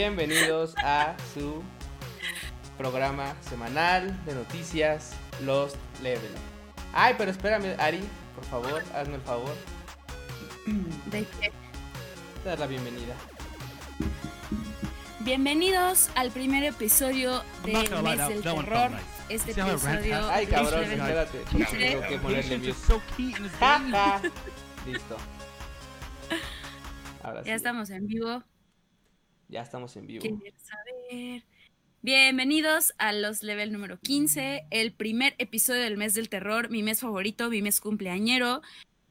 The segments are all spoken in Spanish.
Bienvenidos a su programa semanal de noticias Lost Level. Ay, pero espérame, Ari, por favor, hazme el favor. ¿De qué? Dar la bienvenida. Bienvenidos al primer episodio de Mes del Terror. Este episodio. Ay, cabrón, es- espérate. Tengo que ponerle mute. Listo. Ahora sí. Ya estamos en vivo. Ya estamos en vivo. ¿Quién quiere saber? Bienvenidos a los level número 15, el primer episodio del mes del terror, mi mes favorito, mi mes cumpleañero.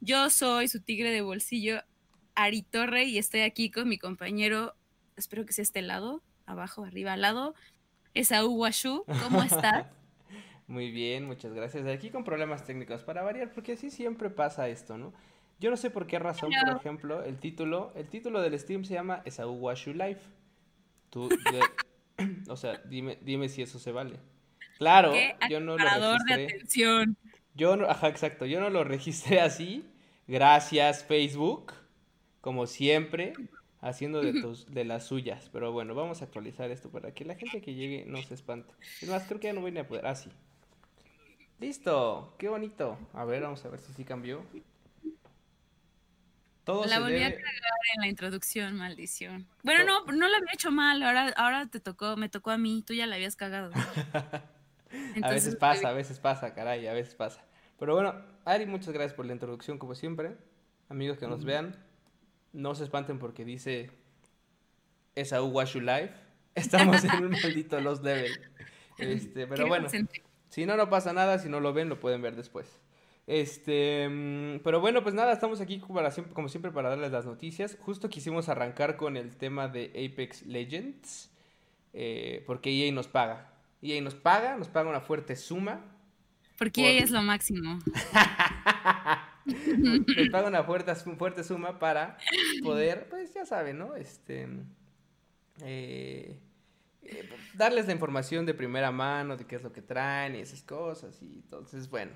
Yo soy su tigre de bolsillo, Ari Torre, y estoy aquí con mi compañero, espero que sea este lado, abajo, arriba, al lado, Esaú Washu. ¿Cómo estás? Muy bien, muchas gracias. Aquí con problemas técnicos para variar, porque así siempre pasa esto, ¿no? Yo no sé por qué razón, por ejemplo, el título, el título del stream se llama Esaú Washu Life. Tú, de- o sea, dime, dime si eso se vale. Claro, ¿Qué yo no lo Parador de registré. atención. Yo no, ajá, exacto, yo no lo registré así. Gracias, Facebook, como siempre, haciendo de, tus, de las suyas. Pero bueno, vamos a actualizar esto para que la gente que llegue no se espante. Es más, creo que ya no voy a poder. Ah, sí. Listo, qué bonito. A ver, vamos a ver si sí cambió. Todo La volví a cagar en la introducción, maldición. Bueno, no, no lo había hecho mal, ahora, ahora te tocó, me tocó a mí, tú ya la habías cagado. A veces pasa, a veces pasa, caray, a veces pasa. Pero bueno, Ari, muchas gracias por la introducción, como siempre. Amigos que nos vean, no se espanten porque dice Esaú Washu Life. Estamos en un maldito Lost Level. Este, pero bueno, si no, no pasa nada. Si no lo ven, lo pueden ver después. Este, mm, pero bueno, pues nada, estamos aquí para siempre- como siempre para darles las noticias. Justo quisimos arrancar con el tema de Apex Legends, eh, porque EA nos paga. EA nos paga, nos paga una fuerte suma. Porque por- ella es lo máximo. nos paga una fuerte, fuerte suma para poder, pues ya saben, ¿no? Este, eh, eh, darles la información de primera mano de qué es lo que traen y esas cosas. Y entonces, bueno.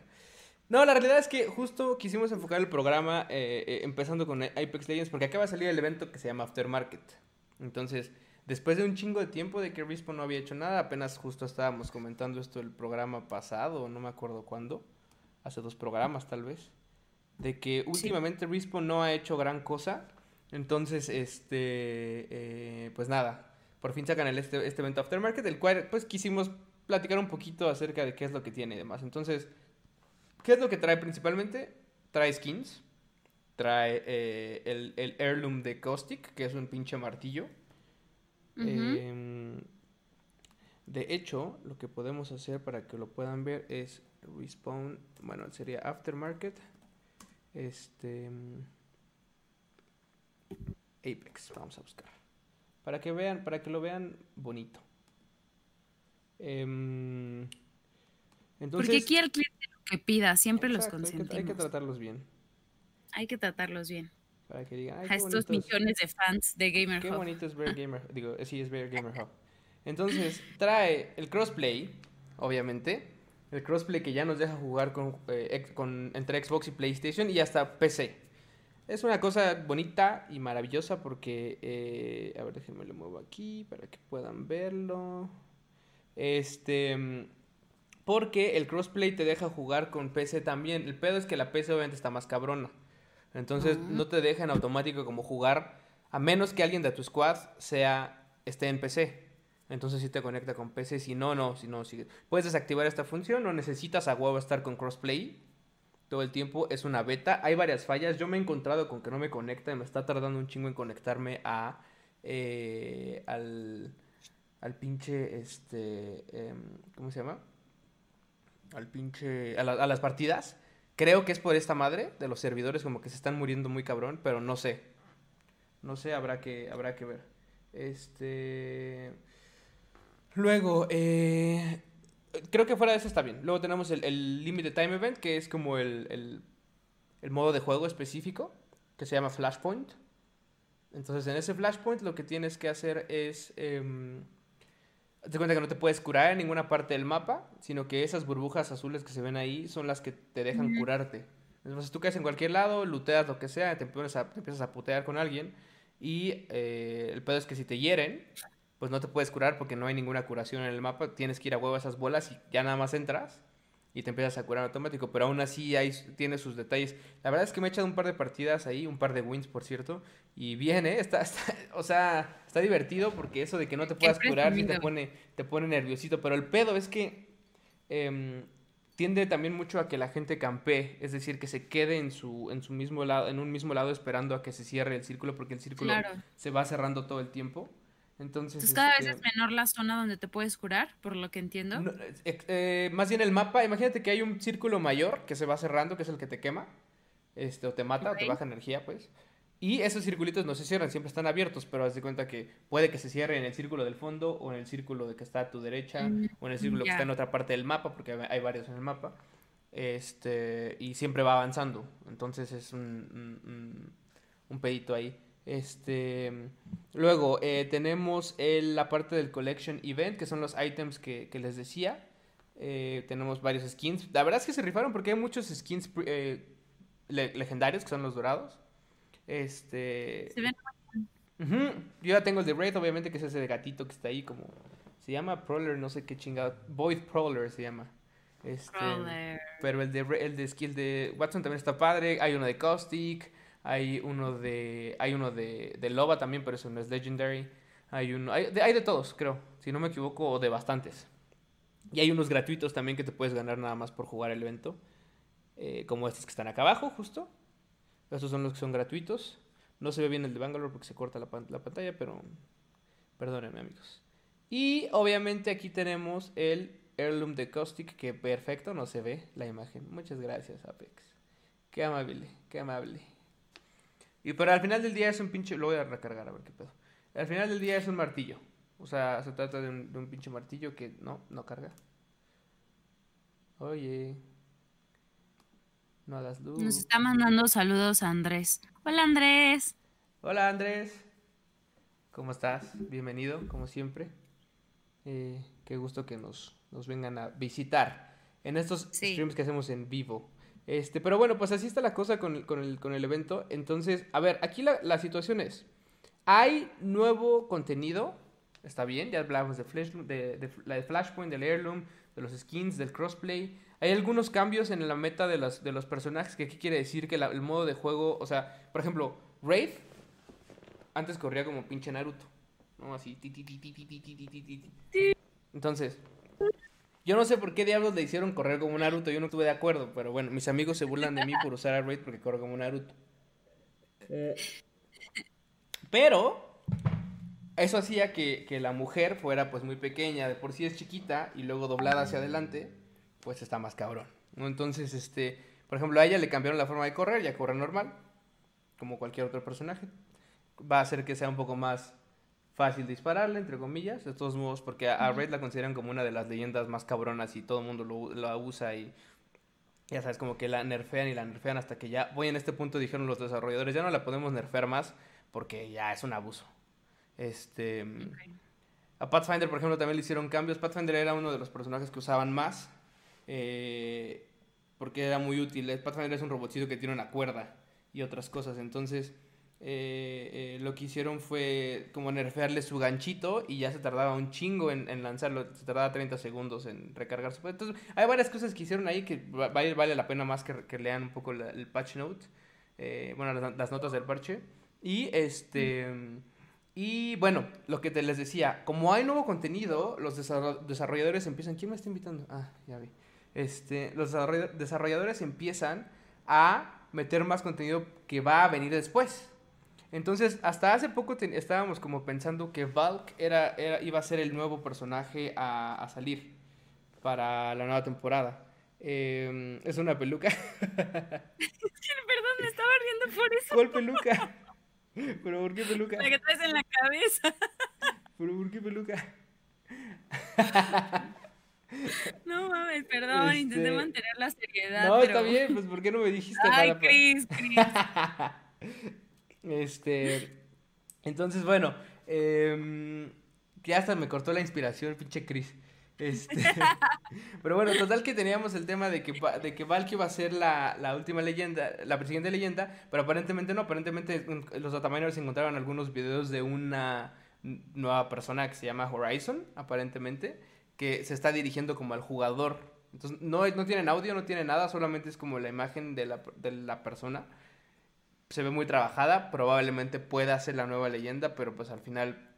No, la realidad es que justo quisimos enfocar el programa eh, eh, empezando con Apex Legends porque acaba de salir el evento que se llama Aftermarket. Entonces, después de un chingo de tiempo de que Respawn no había hecho nada, apenas justo estábamos comentando esto el programa pasado, no me acuerdo cuándo, hace dos programas tal vez, de que últimamente Respawn no ha hecho gran cosa. Entonces, este, eh, pues nada, por fin sacan el, este, este evento Aftermarket, el cual pues quisimos platicar un poquito acerca de qué es lo que tiene y demás. Entonces, ¿qué es lo que trae principalmente? Trae skins, trae eh, el, el heirloom de Caustic, que es un pinche martillo. Em, de hecho, lo que podemos hacer para que lo puedan ver es respawn, bueno, sería aftermarket, este mm, Apex, vamos a buscar, para que vean, para que lo vean bonito. Em, entonces, Porque aquí el cliente que pida, siempre los exacto, hay que- consentimos. hay que tratarlos bien, Hay que tratarlos bien. para que digan, "Ay, A qué estos bonitos". millones de fans de Gamer Qué Hub. bonito es ver Gamer, digo, eh, sí es ver Gamer Hub. Entonces, trae el crossplay, obviamente. El crossplay que ya nos deja jugar con, eh, con- entre Xbox y PlayStation y hasta PC. Es una cosa bonita y maravillosa porque, eh, a ver, déjenme lo muevo aquí para que puedan verlo. Este, mm, porque el crossplay te deja jugar con PC también. El pedo es que la PC obviamente está más cabrona. Entonces no te deja en automático como jugar a menos que alguien de tu squad sea esté en PC. Entonces sí te conecta con PC, si no, no, si no, si puedes desactivar esta función, no necesitas a huevo estar con crossplay todo el tiempo, es una beta, hay varias fallas, yo me he encontrado con que no me conecta, y me está tardando un chingo en conectarme a eh, al, al pinche, este, em, ¿cómo se llama? Al pinche, a, a las partidas, creo que es por esta madre de los servidores como que se están muriendo muy cabrón, pero no sé, no sé, habrá que, habrá que ver. Este. Luego, eh, creo que fuera de eso está bien. Luego tenemos el, el Limited Time Event, que es como el, el, el modo de juego específico, que se llama Flashpoint. Entonces, en ese Flashpoint lo que tienes que hacer es... em, Te cuenta que no te puedes curar en ninguna parte del mapa, sino que esas burbujas azules que se ven ahí son las que te dejan curarte. Entonces tú caes en cualquier lado, looteas lo que sea, te empiezas a, te empiezas a putear con alguien y eh, el pedo es que si te hieren, pues no te puedes curar porque no hay ninguna curación en el mapa. Tienes que ir a huevo a esas bolas y ya nada más entras y te empiezas a curar automático. Pero aún así hay, tiene sus detalles. La verdad es que me he echado un par de partidas ahí, un par de wins, por cierto. Y bien, ¿eh? Está, o sea, está divertido porque eso de que no te puedas curar sí te pone, te pone nerviosito. Pero el pedo es que em, tiende también mucho a que la gente campee. Es decir, que se quede en su, en su mismo lado, en un mismo lado esperando a que se cierre el círculo porque el círculo se va cerrando todo el tiempo. Entonces, cada vez es este menor la zona donde te puedes curar, por lo que entiendo. Eh, más bien el mapa, imagínate que hay un círculo mayor que se va cerrando, que es el que te quema, este, o te mata, o te baja energía, pues. Y esos circulitos no se cierran, siempre están abiertos, pero haz de cuenta que puede que se cierre en el círculo del fondo, o en el círculo de que está a tu derecha, mm, o en el círculo que está en otra parte del mapa, porque hay varios en el mapa. Este, y siempre va avanzando. Entonces es un, un, un pedito ahí. Este, luego eh, tenemos la parte del Collection Event, que son los items que, les decía. Eh, tenemos varios skins. La verdad es que se rifaron porque hay muchos skins eh, legendarios, que son los dorados. Este... Se ven Yo ya tengo el de Wraith, obviamente, que es ese de gatito que está ahí como... Se llama Prowler, no sé qué chingado. Void Prowler se llama. Este, pero el de, el de skill de Watson también está padre. Hay uno de Caustic. Hay uno de. Hay uno de, de Loba también, pero eso no es Legendary. Hay uno. Hay de, hay de todos, creo. Si no me equivoco, de bastantes. Y hay unos gratuitos también que te puedes ganar nada más por jugar el evento. Eh, como estos que están acá abajo, justo. Estos son los que son gratuitos. No se ve bien el de Bangalore porque se corta la, la pantalla, pero. Perdónenme, amigos. Y obviamente aquí tenemos el Heirloom de Caustic, que perfecto, no se ve la imagen. Muchas gracias, Apex. Qué amable, qué amable. Y pero al final del día es un pinche. Lo voy a recargar a ver qué pedo. Al final del día es un martillo. O sea, se trata de un, pinche martillo que no, no carga. Oye. No hagas luz. Nos está mandando saludos a Andrés. Hola Andrés. Hola Andrés. ¿Cómo estás? Bienvenido, como siempre. Eh, qué gusto que nos, nos vengan a visitar en estos streams que hacemos en vivo. Este, pero bueno, pues así está la cosa con, el, evento. Entonces, a ver, aquí la, situación es, hay nuevo contenido, está bien, ya hablamos de, Flash, de, la de Flashpoint, del Heirloom, de los skins, del crossplay. Hay algunos cambios en la meta de los, de los personajes, que aquí quiere decir que el modo de juego, o sea, por ejemplo, Wraith antes corría como pinche Naruto, ¿no? Así, Entonces, yo no sé por qué diablos le hicieron correr como un Naruto, yo no estuve de acuerdo, pero bueno, mis amigos se burlan de mí por usar a Raid porque corro como un Naruto. Pero eso hacía que, la mujer fuera pues muy pequeña, de por sí es chiquita y luego doblada hacia adelante, pues está más cabrón. Entonces, este, por ejemplo, a ella le cambiaron la forma de correr, ya corre normal, como cualquier otro personaje. Va a hacer que sea un poco más fácil dispararle, entre comillas, de todos modos, porque a, Red la consideran como una de las leyendas más cabronas y todo el mundo lo, lo, usa y ya sabes, como que la nerfean y la nerfean hasta que ya, voy en este punto, dijeron los desarrolladores, ya no la podemos nerfear más porque ya es un abuso. Este... A Pathfinder, por ejemplo, también le hicieron cambios. Pathfinder era uno de los personajes que usaban más. Eh, porque era muy útil. Pathfinder es un robotcito que tiene una cuerda y otras cosas. Entonces, eh, eh, lo que hicieron fue como nerfearle su ganchito y ya se tardaba un chingo en, lanzarlo, se tardaba 30 segundos en recargar su... Entonces, hay varias cosas que hicieron ahí que vale, la pena más que, lean un poco el patch note, eh, bueno, las, notas del parche. Y este... Y bueno, lo que te les decía, como hay nuevo contenido, los desarrolladores empiezan... ¿Quién me está invitando? Ah, ya vi. Este, los desarrolladores empiezan a meter más contenido que va a venir después. Entonces, hasta hace poco estábamos como pensando que Valk era, iba a ser el nuevo personaje a, salir para la nueva temporada. Em, es una peluca. Perdón, me estaba riendo por eso. ¿Cuál peluca? ¿Pero por qué peluca? La que traes en la cabeza. ¿Pero por qué peluca? No mames, perdón, intenté este, mantener la seriedad. No, está bien, pues ¿por qué no me dijiste Ay, nada? Ay, Chris, Chris. Este. Entonces, bueno. Eh, que hasta me cortó la inspiración, pinche Chris. Este, pero bueno, total que teníamos el tema de que, de que Valky iba a ser la, la, última leyenda, la siguiente leyenda, pero aparentemente no, aparentemente los dataminers encontraron algunos videos de una nueva persona que se llama Horizon, aparentemente, que se está dirigiendo como al jugador. Entonces, no, no tienen audio, no tienen nada, solamente es como la imagen de la, de la persona. Se ve muy trabajada, probablemente pueda ser la nueva leyenda, pero pues al final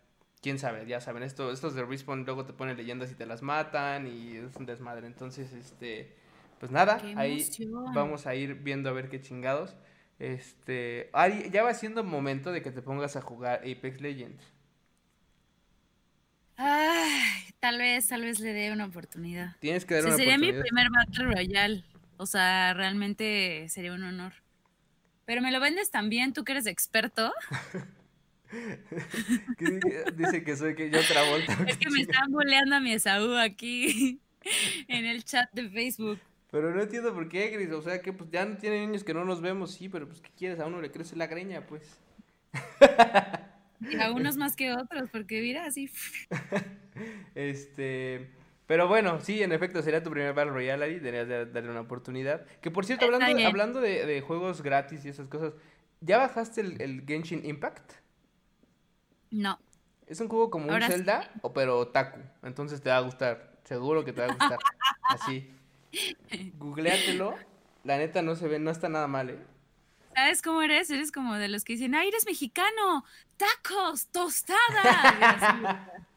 quién sabe, ya saben, esto, estos de Respawn luego te ponen leyendas y te las matan y es un desmadre. Entonces, este, pues nada, ahí vamos a ir viendo a ver qué chingados. Este, ya va siendo momento de que te pongas a jugar Apex Legends. Ay, tal vez, tal vez le dé una oportunidad. Tienes que dar una sería mi primer Battle Royale. O sea, realmente sería un honor. Pero me lo vendes también, tú que eres experto. Dice que soy que yo Travolta. Es que me están boleando a mi Esaú aquí en el chat de Facebook. Pero no entiendo por qué, Gris. O sea, que pues ya no tiene niños que no nos vemos, sí, pero pues ¿qué quieres? A uno le crece la greña, pues. Y a unos más que otros, porque mira, así. este. Pero bueno, sí, en efecto, sería tu primer Battle Royale ahí, deberías darle una oportunidad. Que por cierto, hablando, de, hablando de, juegos gratis y esas cosas, ¿ya bajaste el, Genshin Impact? No. Es un juego como un Zelda, o, pero otaku. Entonces te va a gustar. Seguro que te va a gustar. Así. Googleátelo. La neta no se ve, no está nada mal, ¿eh? ¿Sabes cómo eres? Eres como de los que dicen, ¡ay, eres mexicano! ¡Tacos! ¡Tostada!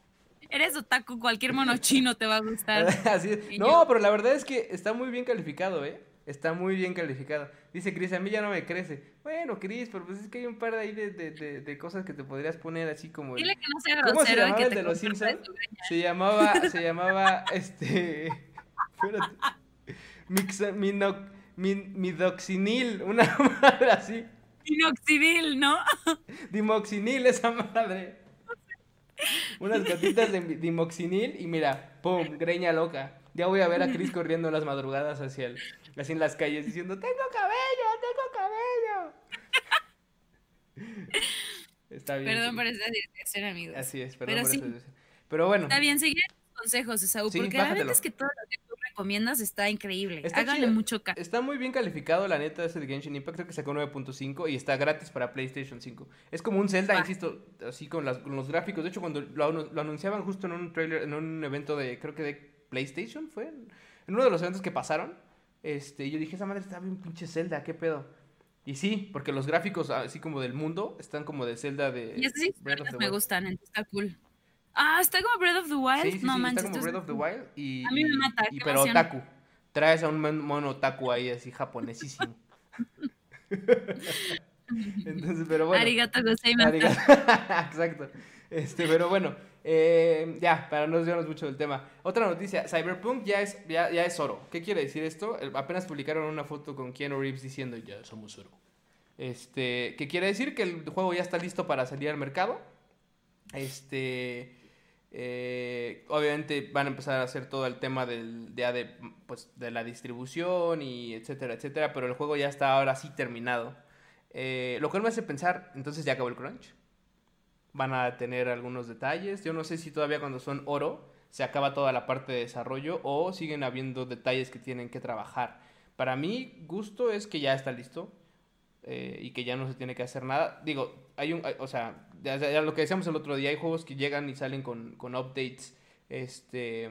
eres otaku, cualquier mono chino te va a gustar. No, pero la verdad es que está muy bien calificado, ¿eh? Está muy bien calificado. Dice Cris, a mí ya no me crece. Bueno, Cris, pero pues es que hay un par de ahí de, de, de, cosas que te podrías poner así como... Dile que no sea grosero. ¿Cómo se llamaba el de los Simpsons? Se llamaba, se llamaba, este... Espérate. midoxinil, una madre así. Dinoxidil, ¿no? Dimoxinil, esa madre. Unas gotitas de dimoxinil y mira, pum, greña loca. Ya voy a ver a Chris corriendo las madrugadas hacia el, así en las calles diciendo, tengo cabello, tengo cabello. Está bien. Perdón por esa dirección, amigos. Así es, perdón por esa Pero bueno. Está bien, seguir consejos, Esaú, porque la verdad es que todo lo que recomiendas está increíble. Háganle mucho caso. Está muy bien calificado, la neta, ese de Genshin Impact, creo que sacó 9.5 y está gratis para PlayStation 5. Es como un Zelda, insisto, así con, los gráficos. De hecho, cuando lo, anunciaban justo en un trailer, en un evento de, creo que de PlayStation, fue en uno de los eventos que pasaron, este, yo dije, esa madre está bien pinche Zelda, ¿qué pedo? Y sí, porque los gráficos así como del mundo están como de Zelda de... Y sí, me gustan, está cool. Ah, está como Breath of the Wild. Sí, sí, no, sí, está como Breath of the Wild. Y, a mí me mata. Y, pero otaku. Traes a un mono otaku ahí así japonesísimo. Entonces, pero bueno. Arigato gozaimasu. Exacto. Este, pero bueno, eh, ya, para no desviarnos mucho del tema. Otra noticia, Cyberpunk ya es, ya, ya es oro. ¿Qué quiere decir esto? Apenas publicaron una foto con Keanu Reeves diciendo, ya somos oro. Este, ¿qué quiere decir? Que el juego ya está listo para salir al mercado. Este, eh, obviamente van a empezar a hacer todo el tema del, de, pues, de la distribución y etcétera, etcétera, pero el juego ya está ahora sí terminado. Eh, lo cual me hace pensar, entonces ya acabó el crunch. Van a tener algunos detalles. Yo no sé si todavía cuando son oro se acaba toda la parte de desarrollo o siguen habiendo detalles que tienen que trabajar. Para mí, gusto es que ya está listo eh, y que ya no se tiene que hacer nada. Digo, hay un, o sea, ya, lo que decíamos el otro día, hay juegos que llegan y salen con, con updates. Este.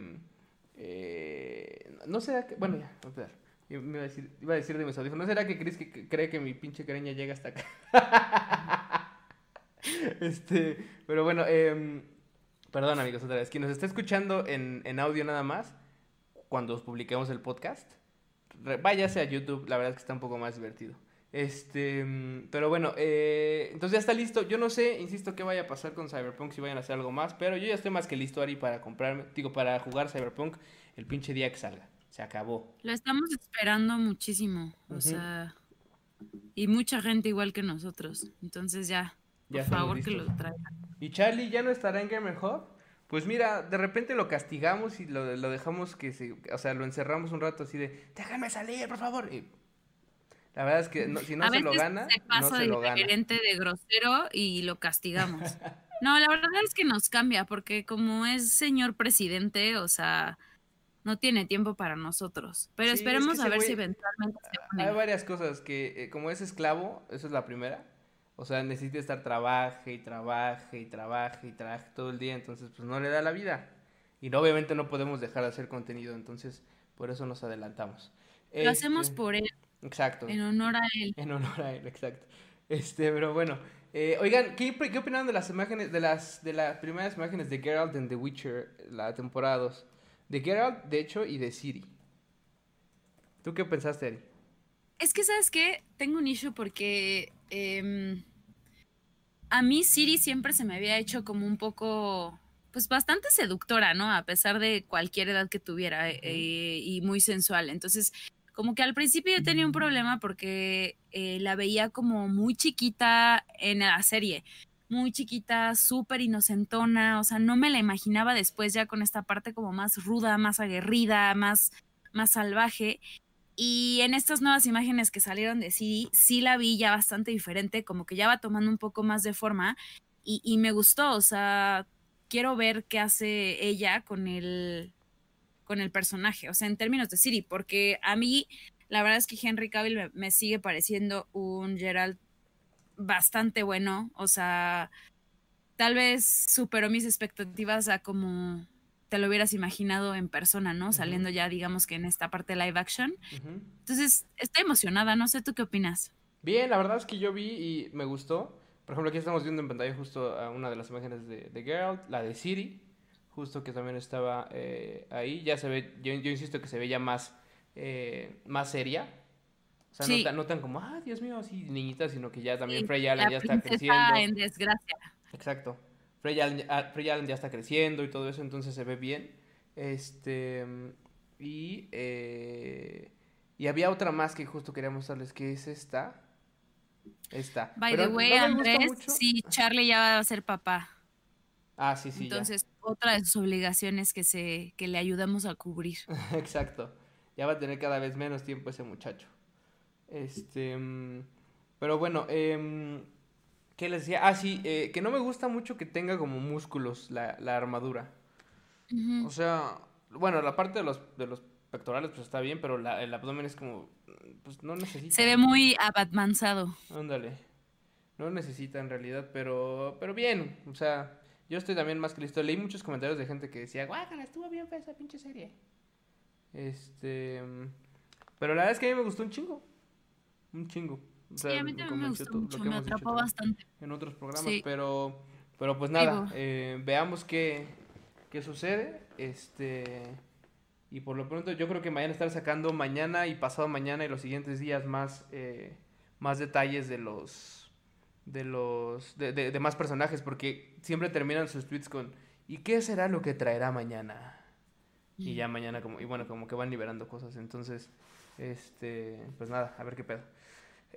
Eh, no será que. Bueno, ya, a Iba a decir, iba a decir de mis audífonos. ¿No será que que, cree que mi pinche careña llega hasta acá? este. Pero bueno, eh, perdón, amigos, otra vez. Quien nos está escuchando en, en audio nada más, cuando os publiquemos el podcast, váyase a YouTube. La verdad es que está un poco más divertido. Este, mm, pero bueno, eh, entonces ya está listo. Yo no sé, insisto, qué vaya a pasar con Cyberpunk, si vayan a hacer algo más, pero yo ya estoy más que listo, Ari, para comprarme, digo, para jugar Cyberpunk el pinche día que salga. Se acabó. Lo estamos esperando muchísimo, o sea, y mucha gente igual que nosotros. Entonces ya, por favor que lo traigan. ¿Y Charlie ya no estará en Gamer Hub? Pues mira, de repente lo castigamos y lo, lo dejamos que se, o sea, lo encerramos un rato así de, déjame salir, por favor. Y la verdad es que si no se lo gana, se pasa no se de lo gana. de grosero y lo castigamos. no, la verdad es que nos cambia porque como es señor presidente, o sea, no tiene tiempo para nosotros. Pero esperemos a ver si eventualmente se pone. Hay varias cosas que, eh, como es esclavo, eso es la primera. O sea, necesita estar trabaje y trabaje y trabaje y trabaje todo el día, entonces pues no le da la vida. Y no, obviamente no podemos dejar de hacer contenido, entonces por eso nos adelantamos. Lo hacemos Este, por él, Exacto. en honor a él. En honor a él, exacto. Este, pero bueno. eh, oigan, ¿qué, ¿qué opinaron de las imágenes, de las, de las primeras imágenes de Geralt en The Witcher, la temporada 2? De Geralt, de hecho, y de Ciri. ¿Tú qué pensaste, Ari? Es que, ¿sabes qué? Tengo un issue porque em, a mí Siri siempre se me había hecho como un poco, pues bastante seductora, ¿no? A pesar de cualquier edad que tuviera eh, y muy sensual. Entonces, como que al principio yo tenía un problema porque eh, la veía como muy chiquita en la serie. Muy chiquita, súper inocentona, o sea, no me la imaginaba después ya con esta parte como más ruda, más aguerrida, más, más salvaje. Y en estas nuevas imágenes que salieron de Siri, sí la vi ya bastante diferente, como que ya va tomando un poco más de forma y, y me gustó, o sea, quiero ver qué hace ella con el, con el personaje, o sea, en términos de Siri, porque a mí la verdad es que Henry Cavill me, me sigue pareciendo un Geralt bastante bueno, o sea, tal vez superó mis expectativas a como te lo hubieras imaginado en persona, ¿no? Saliendo ya, digamos que en esta parte live action. Entonces, estoy emocionada, no sé tú qué opinas. Bien, la verdad es que yo vi y me gustó. Por ejemplo, aquí estamos viendo en pantalla justo a una de las imágenes de, de Geralt, la de Ciri, justo que también estaba eh, ahí. Ya se ve, yo, yo insisto que se ve ya más, eh, más seria. O sea, no, tan, no tan como, ah, Dios mío, así niñita, sino que ya también Sí, Frey Allen ya está creciendo. en desgracia. Exacto. Allen, ah, Frey Allen ya está creciendo y todo eso, entonces se ve bien. Este. Y. eh, y había otra más que justo quería mostrarles, que es esta. Esta. By Pero the way, no Andrés, sí, Charlie ya va a ser papá. Ah, sí, sí, ya. Otra de sus obligaciones que se que le ayudamos a cubrir. Exacto. Ya va a tener cada vez menos tiempo ese muchacho. Este. mm, Pero bueno, em, ¿qué les decía? Ah, sí, eh, que no me gusta mucho que tenga como músculos la, la armadura. O sea, bueno, la parte de los, de los pectorales pues está bien, pero la- el abdomen es como, pues no necesita. Se ve muy abatmanzado. Ándale. No necesita en realidad, pero, pero bien. O sea, yo estoy también más que listo. Leí muchos comentarios de gente que decía, guácala, estuvo bien fea esa pinche serie. Este, mm, pero la verdad es que a mí me gustó un chingo. Un chingo. O Sí, sea, a mí también me gustó todo mucho, me atrapó bastante. en otros programas, Sí. pero, pero pues nada, eh, veamos qué, qué sucede, este, y por lo pronto yo creo que mañana estar sacando mañana y pasado mañana y los siguientes días más, eh, más detalles de los, de los, de, de- de más personajes, porque siempre terminan sus tweets con, ¿y qué será lo que traerá mañana? Y ya mañana como, y bueno, como que van liberando cosas, entonces, este, pues nada, a ver qué pedo.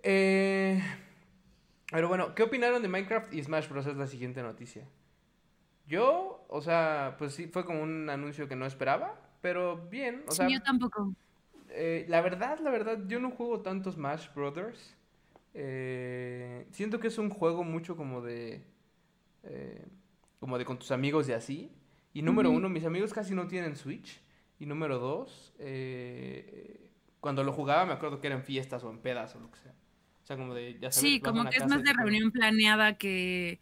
Eh, pero bueno, ¿qué opinaron de Minecraft y Smash Bros? Es la siguiente noticia. Yo, o sea, pues sí, fue como un anuncio que no esperaba, pero bien, o Sí, sea, yo tampoco. eh, la verdad, la verdad, yo no juego tanto Smash Brothers. Eh, siento que es un juego mucho como de, eh, como de con tus amigos y así. Y número uno, mis amigos casi no tienen Switch. Y número dos, eh, cuando lo jugaba me acuerdo que eran fiestas o en pedas o lo que sea. O sea, como de, ya sabes, Sí, como que es más de reunión planeada que,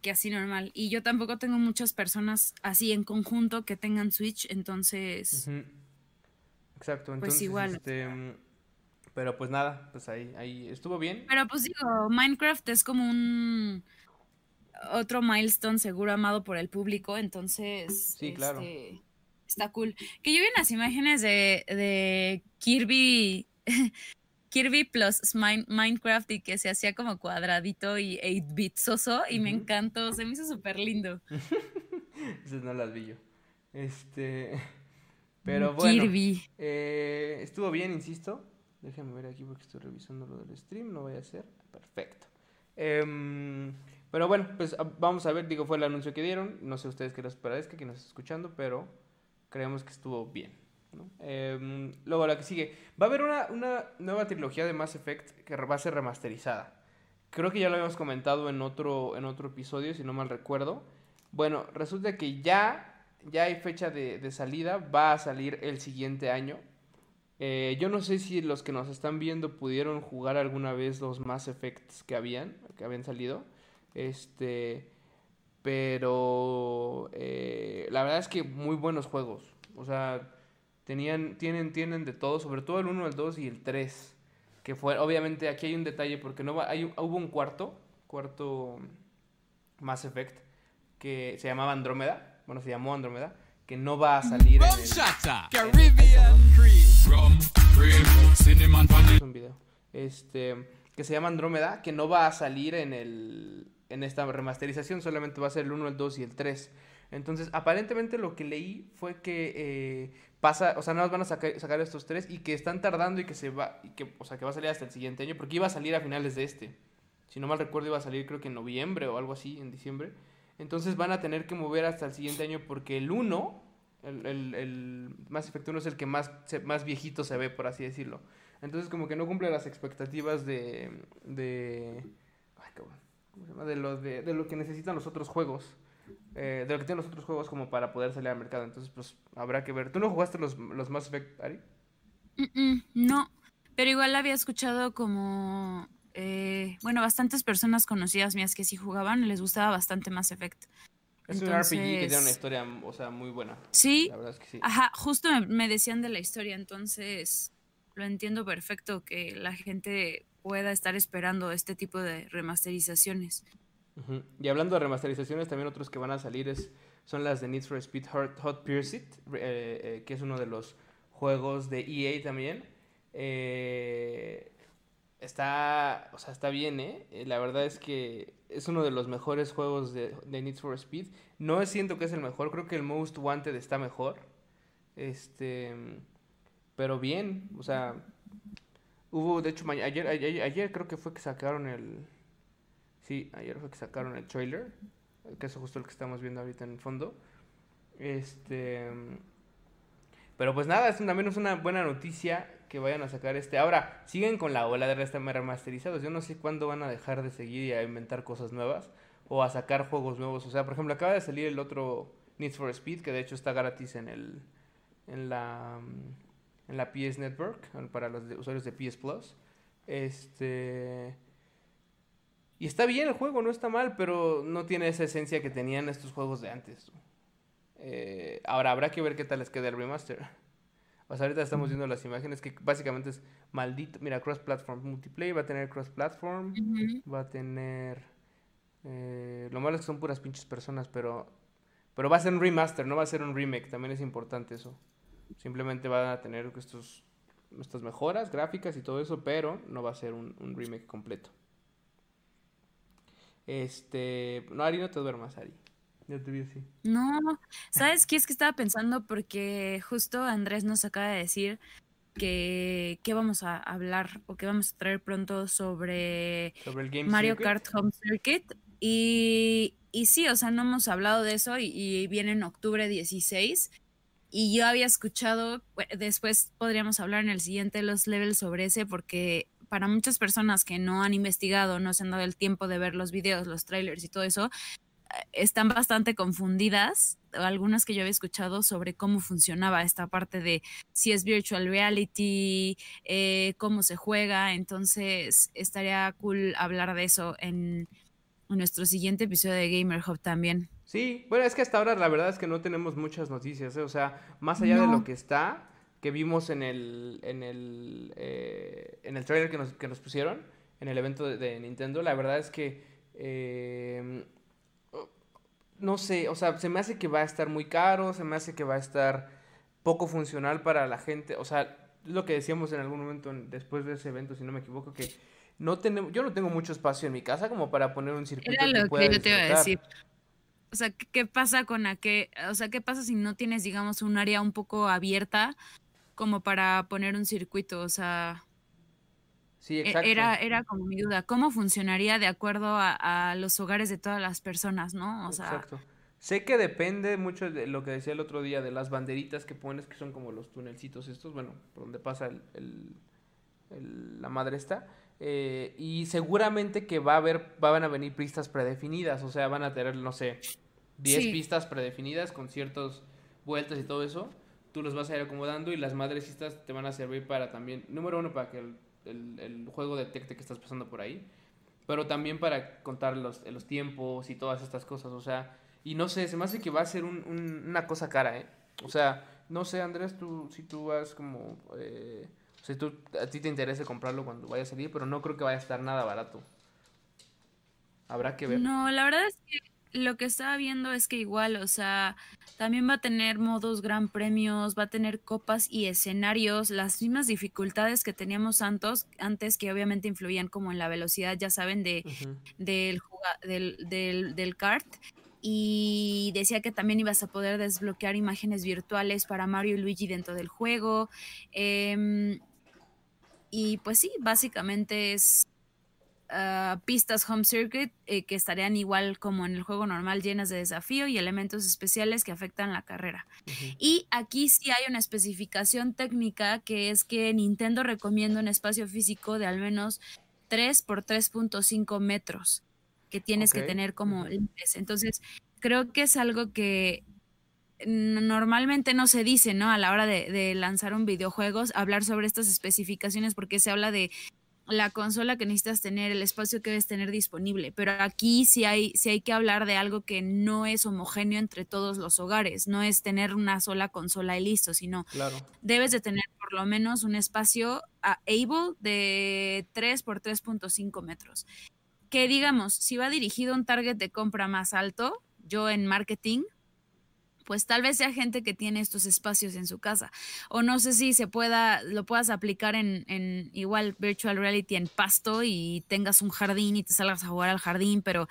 que así normal. Y yo tampoco tengo muchas personas así en conjunto que tengan Switch, entonces. Exacto, Pues entonces, igual, o este, pero pues nada, pues ahí, ahí estuvo bien. pero pues digo, Minecraft es como un otro milestone seguro amado por el público, entonces, Sí, claro. este, está cool. Que yo vi unas imágenes de, de Kirby, Kirby plus Min- Minecraft y que se hacía como cuadradito y 8-bit soso y me encantó, se me hizo súper lindo. Esas no las vi yo. Este, pero bueno, Kirby. eh, estuvo bien, insisto. Déjenme ver aquí porque estoy revisando lo del stream, no vaya a ser. Perfecto. Em, pero bueno, pues a- vamos a ver, digo, fue el anuncio que dieron. No sé ustedes qué les parezca, que nos está escuchando, pero creemos que estuvo bien. Em, luego la que sigue. Va a haber una, una nueva trilogía de Mass Effect que va a ser remasterizada. Creo que ya lo habíamos comentado en otro, en otro episodio, si no mal recuerdo. Bueno, resulta que ya, ya hay fecha de, de salida, va a salir el siguiente año. Eh, yo no sé si los que nos están viendo pudieron jugar alguna vez los Mass Effects que habían, que habían salido. Este, pero eh, la verdad es que muy buenos juegos. O sea, tenían, tienen, tienen de todo, sobre todo el 1, el 2 y el 3. Que fue, obviamente aquí hay un detalle porque no va, hay, hubo un cuarto, cuarto Mass Effect, que se llamaba Andrómeda, bueno, se llamó Andrómeda, que no va a salir en el, un video. Este, que se llama Andrómeda, que no va a salir en el en esta remasterización, solamente va a ser el 1, el 2 y el 3. Entonces, aparentemente lo que leí fue que eh, pasa, o sea, no van a sacar, sacar, estos tres y que están tardando y que se va, y que, o sea, que va a salir hasta el siguiente año, porque iba a salir a finales de este. Si no mal recuerdo, iba a salir creo que en noviembre o algo así, en diciembre. Entonces van a tener que mover hasta el siguiente año porque el 1, el, el, el Mass Effect 1 es el que más, más viejito se ve, por así decirlo. Entonces como que no cumple las expectativas de... de ay, cabrón de lo, de, lo que necesitan los otros juegos. Eh, de lo que tienen los otros juegos como para poder salir al mercado. Entonces, pues habrá que ver. ¿Tú no jugaste los, los Mass Effect, Ari? no, pero igual había escuchado como. Eh, bueno, bastantes personas conocidas mías que sí jugaban, les gustaba bastante Mass Effect. Es un RPG que tiene una historia, o sea, muy buena. Sí. La verdad es que sí. Ajá, justo me decían de la historia, entonces lo entiendo perfecto que la gente pueda estar esperando este tipo de remasterizaciones. Y hablando de remasterizaciones, también otros que van a salir es, son las de Need for Speed Hot, Hot Pursuit, eh, eh, que es uno de los juegos de EA también. Eh, está, o sea, está bien, ¿eh? La verdad es que es uno de los mejores juegos de, de Need for Speed. No siento que es el mejor, creo que el Most Wanted está mejor. Este, pero bien, o sea, Hubo, de hecho, ayer, ayer, creo que fue que sacaron el... Sí, ayer fue que sacaron el trailer, que es justo el que estamos viendo ahorita en el fondo. Este... Pero pues nada, es también es una buena noticia que vayan a sacar este. Ahora, siguen con la ola de remasterizados. Yo no sé cuándo van a dejar de seguir y a inventar cosas nuevas o a sacar juegos nuevos. O sea, por ejemplo, acaba de salir el otro Need for Speed, que de hecho está gratis en el en la en la PS Network para los usuarios de PS Plus. Este. Y está bien el juego, no está mal, pero no tiene esa esencia que tenían estos juegos de antes. Eh, ahora habrá que ver qué tal les queda el remaster. O sea, ahorita estamos viendo las imágenes que básicamente es maldito. Mira, cross-platform multiplayer, va a tener cross-platform, va a tener... Eh, lo malo es que son puras pinches personas, pero... Pero va a ser un remaster, no va a ser un remake, también es importante eso. Simplemente van a tener estos, estas mejoras gráficas y todo eso, pero no va a ser un, remake completo. Este. No, Ari, no te duermas, Ari. Ya te vi así. No, ¿sabes qué? Es que estaba pensando porque justo Andrés nos acaba de decir que, vamos a hablar o que vamos a traer pronto sobre, Mario Kart Home Circuit. Y, y sí, o sea, no hemos hablado de eso y, y viene en octubre 16 y yo había escuchado, después podríamos hablar en el siguiente los levels sobre ese, porque para muchas personas que no han investigado, no se han dado el tiempo de ver los videos, los trailers y todo eso, están bastante confundidas, algunas que yo había escuchado sobre cómo funcionaba esta parte de si es virtual reality, eh, cómo se juega, entonces estaría cool hablar de eso en, nuestro siguiente episodio de Gamer Hub también. Sí, bueno, es que hasta ahora la verdad es que no tenemos muchas noticias, ¿eh? o sea, más allá de lo que está, que vimos en el, en el, eh, en el trailer que nos, que nos pusieron, en el evento de, Nintendo, la verdad es que, eh, no sé, o sea, se me hace que va a estar muy caro, se me hace que va a estar poco funcional para la gente, o sea, lo que decíamos en algún momento después de ese evento, si no me equivoco, que no tenemos, yo no tengo mucho espacio en mi casa como para poner un circuito Era lo que, yo te iba a decir. O sea, ¿qué pasa con aquel, o sea, qué pasa si no tienes, digamos, un área un poco abierta como para poner un circuito? O sea, sí, e, exacto. Era, era como mi duda. ¿Cómo funcionaría de acuerdo a, los hogares de todas las personas, no? O sea, exacto. Sé que depende mucho de lo que decía el otro día, de las banderitas que pones, que son como los tunelcitos estos, bueno, por donde pasa el, la madre esta. Eh, y seguramente que va a haber, van a venir pistas predefinidas, o sea, van a tener, no sé, 10 pistas predefinidas con ciertas vueltas y todo eso. tú los vas a ir acomodando y las madrecitas te van a servir para también, número uno, para que el, el, juego detecte que estás pasando por ahí, pero también para contar los, los tiempos y todas estas cosas, o sea, y no sé, se me hace que va a ser un, un, una cosa cara, ¿eh? O sea, no sé, Andrés, tú, si tú vas como... Eh, si tú, a ti te interesa comprarlo cuando vaya a salir, pero no creo que vaya a estar nada barato. Habrá que ver. No, la verdad es que lo que estaba viendo es que igual, o sea, también va a tener modos gran premios, va a tener copas y escenarios, las mismas dificultades que teníamos antes, antes que obviamente influían como en la velocidad, ya saben, de, Ujú. del, del, del, del kart. Y decía que también ibas a poder desbloquear imágenes virtuales para Mario y Luigi dentro del juego. Em, y pues sí, básicamente es ah, pistas home circuit eh, que estarían igual como en el juego normal llenas de desafío y elementos especiales que afectan la carrera. Y aquí sí hay una especificación técnica que es que Nintendo recomienda un espacio físico de al menos 3 por 3.5 metros que tienes que tener como límites. Entonces, creo que es algo que normalmente no se dice, ¿no? A la hora de, de lanzar un videojuego, hablar sobre estas especificaciones porque se habla de la consola que necesitas tener, el espacio que debes tener disponible. Pero aquí sí hay, sí hay que hablar de algo que no es homogéneo entre todos los hogares. No es tener una sola consola y listo, sino Claro. debes de tener por lo menos un espacio ah, able de 3 por 3.5 metros. Que digamos, si va dirigido a un target de compra más alto, yo en marketing, pues tal vez sea gente que tiene estos espacios en su casa. O no sé si se pueda, lo puedas aplicar en, en igual virtual reality en pasto y tengas un jardín y te salgas a jugar al jardín, pero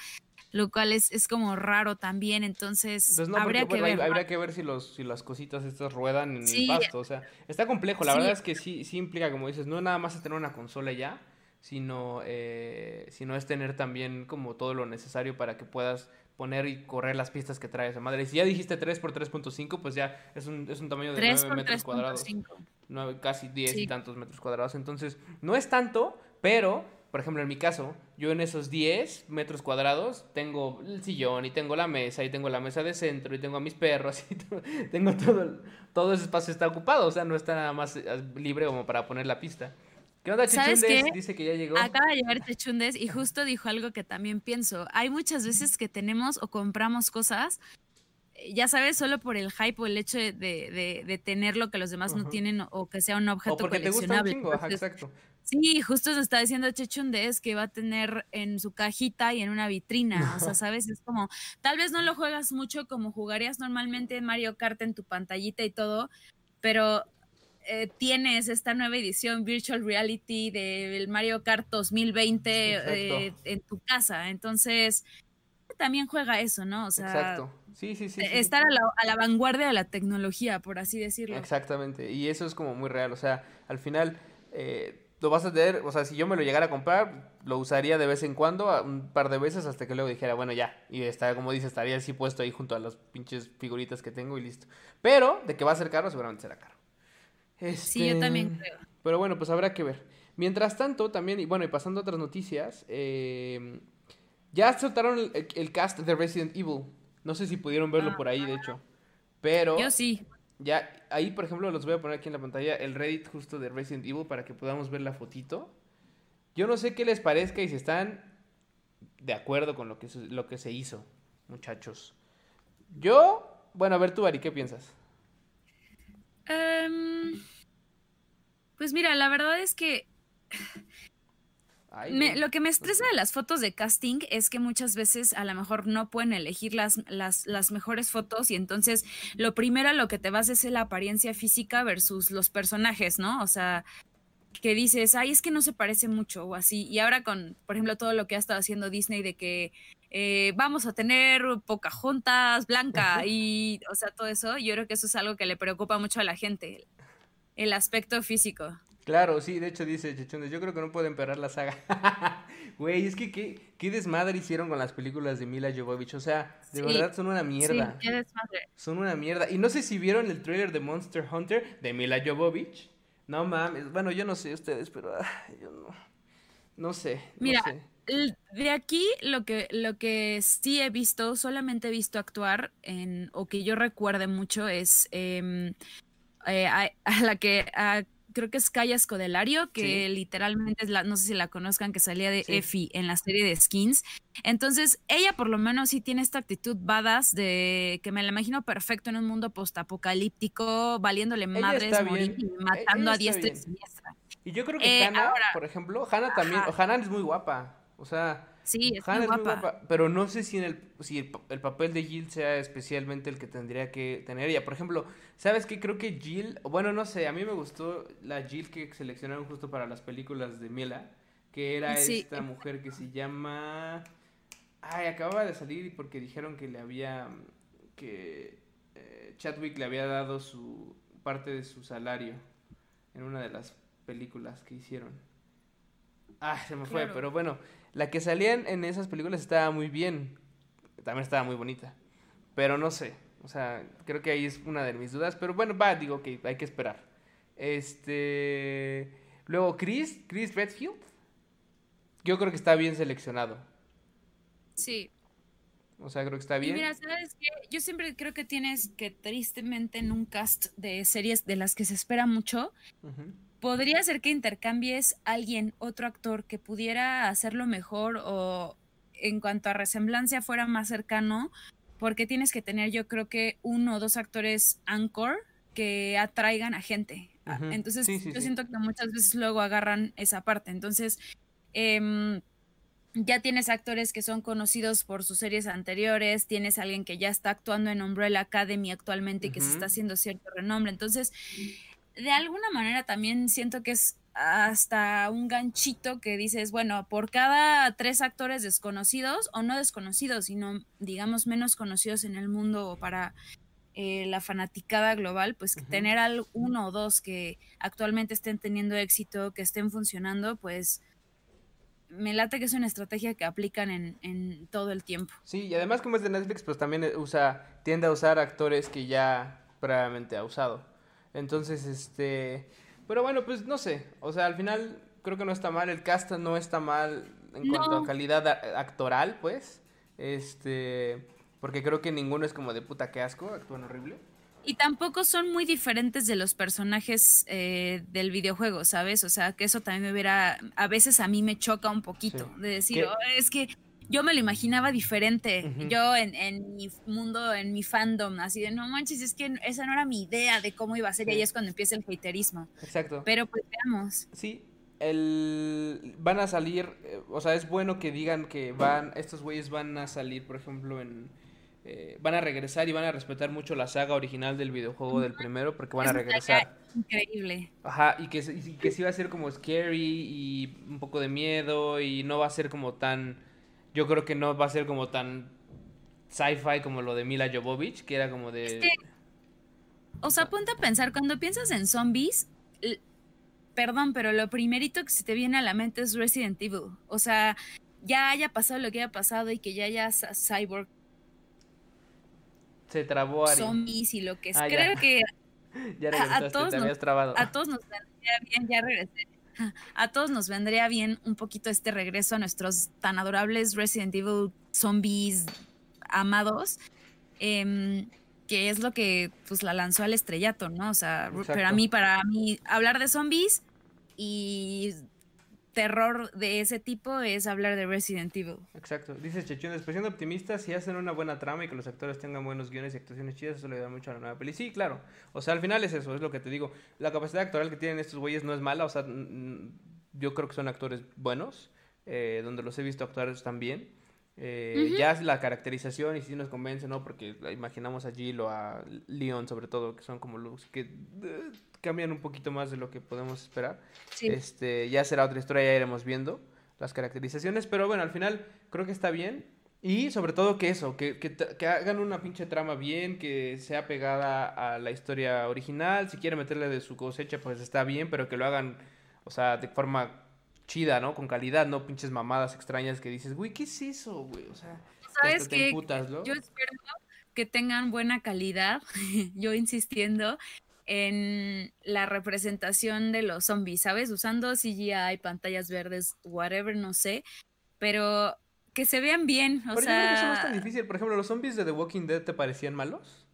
lo cual es, es como raro también. Entonces, Pues no, habría porque, que bueno, ver. habría que ver si, los, si las cositas estas ruedan en Sí. el pasto. O sea, está complejo. La Sí. verdad es que sí, sí implica, como dices, no nada más es tener una consola ya, sino, eh, sino es tener también como todo lo necesario para que puedas poner y correr las pistas que trae esa madre. Y si ya dijiste 3 por 3.5, pues ya es un, es un tamaño de 3 9 por metros cuadrados. 3.5. nueve- casi 10 y tantos metros cuadrados. Entonces, no es tanto, pero, por ejemplo, en mi caso, yo en esos 10 metros cuadrados tengo el sillón y tengo la mesa y tengo la mesa de centro y tengo a mis perros y tengo todo, todo ese espacio está ocupado, o sea, no está nada más eh, libre como para poner la pista. ¿Qué onda, ¿Sabes qué? Dice que ya llegó. Acaba de llegar Techundes y justo dijo algo que también pienso. Hay muchas veces que tenemos o compramos cosas, eh, ya sabes, solo por el hype o el hecho de, de- tener lo que los demás no tienen o- que sea un objeto O porque te gusta un coleccionable. chingo, ajá, exacto. sí, justo nos está diciendo Chechundes que va a tener en su cajita y en una vitrina. O sea, sabes, es como, tal vez no lo juegas mucho como jugarías normalmente Mario Kart en tu pantallita y todo, pero eh, tienes esta nueva edición Virtual Reality del Mario Kart 2020 eh, en tu casa. Entonces, también juega eso, ¿no? O sea, Exacto. Sí, sí, sí. estar a la, a la vanguardia de la tecnología, por así decirlo. Exactamente, y eso es como muy real, o sea, al final eh, lo vas a tener, o sea, si yo me lo llegara a comprar, lo usaría de vez en cuando, un par de veces, hasta que luego dijera, bueno, ya, y está, como dice, estaría así puesto ahí junto a las pinches figuritas que tengo y listo. Pero, de que va a ser caro, seguramente será caro. Sí, yo también Este, creo. Pero bueno, pues habrá que ver. Mientras tanto, también, y bueno, y pasando a otras noticias, eh, ya soltaron el, el cast de Resident Evil. No sé si pudieron verlo Ah. por ahí, de hecho. Pero Yo sí. ya, ahí por ejemplo los voy a poner aquí en la pantalla el Reddit justo de Resident Evil para que podamos ver la fotito. Yo no sé qué les parezca y si están de acuerdo con lo que, se- lo que se hizo, muchachos. Yo, bueno, a ver tú, Ari, ¿qué piensas? Em, pues mira, la verdad es que Ay, me- lo que me estresa de las fotos de casting es que muchas veces a lo mejor no pueden elegir las, las, las mejores fotos y entonces lo primero a lo que te vas es la apariencia física versus los personajes, ¿no? O sea, que dices, ay, es que no se parece mucho o así. Y ahora con, por ejemplo, todo lo que ha estado haciendo Disney de que eh, vamos a tener Pocahontas blanca y, o sea, todo eso, yo creo que eso es algo que le preocupa mucho a la gente, el aspecto físico. Claro, sí, de hecho dice Chechones, yo creo que no pueden emperrar la saga. Güey, es que qué, qué desmadre hicieron con las películas de Mila Jovovich, o sea, de Sí, verdad son una mierda. Sí, qué desmadre. Son una mierda. Y no sé si vieron el trailer de Monster Hunter de Mila Jovovich. No mames. Bueno, yo no sé ustedes, pero yo no. No sé. no Mira, sé. De aquí lo que, lo que sí he visto, solamente he visto actuar en, o que yo recuerde mucho es em, eh, a, la que creo que es Kaya Scodelario, que literalmente es la, no sé si la conozcan, que salía de Effie en la serie de Skins. Entonces, ella por lo menos sí tiene esta actitud badass de que me la imagino perfecto en un mundo postapocalíptico, valiéndole madres, morir y e, matando a diestra y siniestra. Y yo creo que eh, Hannah, por ejemplo, Hannah también, Hannah es muy guapa. O sea, Sí, es, muy, guapa. Pero no sé si, en el, si el, papel de Jill sea especialmente el que tendría que tener ella. Por ejemplo, ¿sabes qué? Creo que Jill, bueno, no sé, a mí me gustó la Jill que seleccionaron justo para las películas de Mila, que era esta mujer que se llama... Ay, acababa de salir porque dijeron que le había... que eh, Chadwick le había dado su parte de su salario en una de las películas que hicieron. Ah, se me fue, pero bueno, la que salían en esas películas estaba muy bien. También estaba muy bonita. Pero no sé. O sea, creo que ahí es una de mis dudas. Pero bueno, va, digo que hay que esperar. Este. Luego, Chris, Chris Redfield. Yo creo que está bien seleccionado. Sí. O sea, creo que está bien. Y mira, ¿sabes qué? Yo siempre creo que tienes que, tristemente, en un cast de series de las que se espera mucho, podría ser que intercambies alguien, otro actor que pudiera hacerlo mejor o en cuanto a resemblancia fuera más cercano, porque tienes que tener yo creo que uno o dos actores anchor que atraigan a gente. Entonces yo siento que muchas veces luego agarran esa parte. Entonces em, ya tienes actores que son conocidos por sus series anteriores, tienes alguien que ya está actuando en Umbrella Academy actualmente y que se está haciendo cierto renombre. Entonces de alguna manera también siento que es hasta un ganchito que dices, bueno, por cada tres actores desconocidos o no desconocidos, sino digamos menos conocidos en el mundo para eh, la fanaticada global, pues tener al uno o dos que actualmente estén teniendo éxito, que estén funcionando, pues me late que es una estrategia que aplican en, en todo el tiempo. Sí, y además como es de Netflix, pues también usa, tiende a usar actores que ya previamente ha usado. Entonces, este, pero bueno, pues no sé, o sea, al final creo que no está mal, el cast no está mal en cuanto a calidad actoral, pues, este, porque creo que ninguno es como de puta que asco, actúan horrible. Y tampoco son muy diferentes de los personajes eh, del videojuego, ¿sabes? O sea, que eso también me hubiera, a veces a mí me choca un poquito, de decir, oh, es que yo me lo imaginaba diferente. Yo en, mi mundo, en mi fandom, así de no manches, es que esa no era mi idea de cómo iba a ser y ahí es cuando empieza el haterismo. Exacto. Pero pues veamos. Sí, el, van a salir, eh, o sea, es bueno que digan que van, estos güeyes van a salir, por ejemplo, en... Eh, van a regresar y van a respetar mucho la saga original del videojuego del primero porque van a regresar. Increíble. Ajá, y que, y que sí va a ser como scary y un poco de miedo y no va a ser como tan yo creo que no va a ser como tan sci-fi como lo de Mila Jovovich, que era como de... o sea, ponte a pensar, cuando piensas en zombies, perdón, pero lo primerito que se te viene a la mente es Resident Evil. O sea, ya haya pasado lo que haya pasado y que ya haya cyborg. Se trabó Ari. Zombies y lo que es. Ah, Creo que ya a, todos nos, a todos nos bien, ya regresé a todos nos vendría bien un poquito este regreso a nuestros tan adorables Resident Evil zombies amados, em, que es lo que pues la lanzó al estrellato, ¿no? O sea, pero a mí, para mí, hablar de zombies y terror de ese tipo es hablar de Resident Evil. Exacto. Dice Chechón, expresión optimista, si hacen una buena trama y que los actores tengan buenos guiones y actuaciones chidas, eso le da mucho a la nueva peli. Sí, claro. O sea, al final es eso, es lo que te digo. La capacidad actoral que tienen estos güeyes no es mala, o sea, yo creo que son actores buenos, eh, donde los he visto actuar también. Eh, Ya es la caracterización y si nos convence, ¿no? Porque imaginamos a Jill o a Leon sobre todo, que son como los que eh, cambian un poquito más de lo que podemos esperar. Este, ya será otra historia, ya iremos viendo las caracterizaciones, pero bueno, al final creo que está bien. Y sobre todo que eso, que, que, hagan una pinche trama bien, que sea pegada a la historia original. Si quieren meterle de su cosecha, pues está bien, pero que lo hagan, o sea, de forma chida, ¿no? Con calidad, no pinches mamadas extrañas que dices, güey, ¿qué es eso, güey? O sea, ¿sabes qué? Yo espero que tengan buena calidad, yo insistiendo, en la representación de los zombies, ¿sabes? Usando CGI, pantallas verdes, whatever, no sé, pero que se vean bien, o sea... Yo creo que eso no es tan difícil. Por ejemplo, ¿los zombies de The Walking Dead te parecían malos?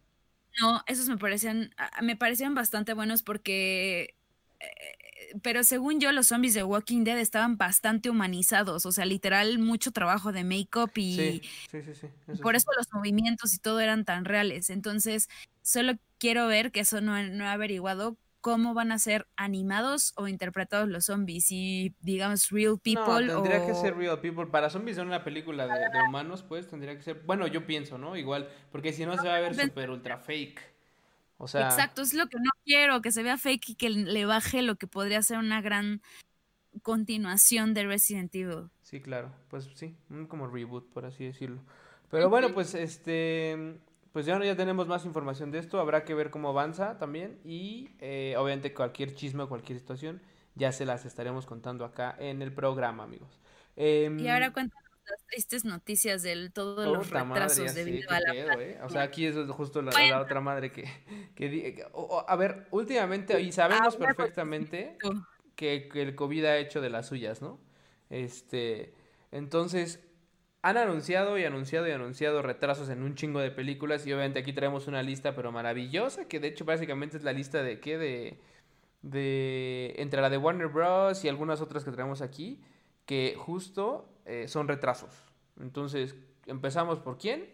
No, esos me parecían, me parecían bastante buenos porque eh, pero según yo, los zombies de Walking Dead estaban bastante humanizados, o sea, literal, mucho trabajo de make-up y sí, sí, sí, por eso los movimientos y todo eran tan reales. Entonces, solo quiero ver que eso no, no he averiguado cómo van a ser animados o interpretados los zombies y digamos real people no, tendría que ser real people. Para zombies en una película de, humanos pues tendría que ser bueno yo pienso no igual porque si no, se va a ver súper ultra fake o sea exacto es lo que no quiero que se vea fake y que le baje lo que podría ser una gran continuación de Resident Evil. Sí claro pues sí como reboot por así decirlo. Pero bueno pues este pues ya, ya tenemos más información de esto, habrá que ver cómo avanza también y eh, obviamente cualquier chisme o cualquier situación ya se las estaremos contando acá en el programa, amigos. y ahora em, cuéntanos estas noticias de todos los retrasos debido a la ¿eh? O sea, aquí es justo la, otra madre que... que, a ver, últimamente, y sabemos perfectamente que, que el COVID ha hecho de las suyas, ¿no? Este, entonces, han anunciado y anunciado y anunciado retrasos en un chingo de películas y obviamente aquí traemos una lista pero maravillosa que de hecho básicamente es la lista de qué de de entre la de Warner Bros y algunas otras que traemos aquí que justo eh, son retrasos entonces empezamos por quién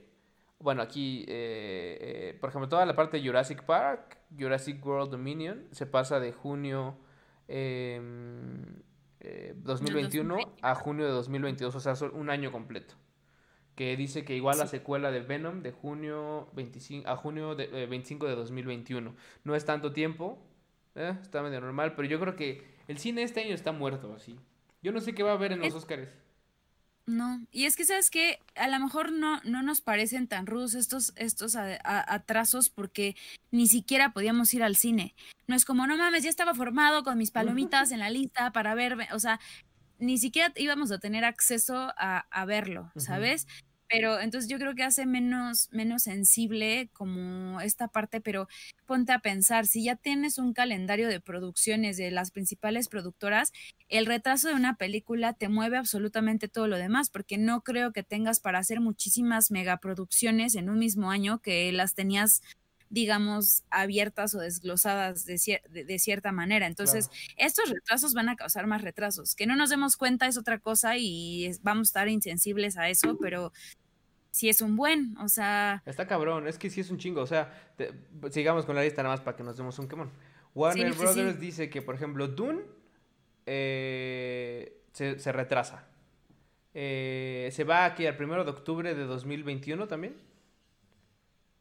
bueno aquí eh, eh, por ejemplo toda la parte de Jurassic Park Jurassic World Dominion se pasa de junio 2021 eh, a junio de 2022, o sea, un año completo. Que dice que igual la secuela de Venom de junio 25, a junio de, 25 eh, de 2021. No es tanto tiempo, está medio normal, pero yo creo que el cine este año está muerto así. Yo no sé qué va a haber en los Oscars. No, y es que sabes que a lo mejor no, no nos parecen tan rudos estos, estos atrasos porque ni siquiera podíamos ir al cine. No es como, no mames, ya estaba formado con mis palomitas en la lista para ver, o sea, ni siquiera íbamos a tener acceso a, a verlo, ¿sabes? Pero entonces yo creo que hace menos, menos sensible como esta parte, pero ponte a pensar, si ya tienes un calendario de producciones de las principales productoras, el retraso de una película te mueve absolutamente todo lo demás, porque no creo que tengas para hacer muchísimas megaproducciones en un mismo año que las tenías digamos, abiertas o desglosadas de, cierta manera. Entonces, estos retrasos van a causar más retrasos. Que no nos demos cuenta es otra cosa y vamos a estar insensibles a eso, pero sí es un buen, o sea... Está cabrón, es que sí es un chingo, o sea, sigamos con la lista nada más para que nos demos un quemón. Warner Brothers dice que, por ejemplo, Dune eh, se, retrasa. Eh, se va aquí al primero de octubre de 2021 también.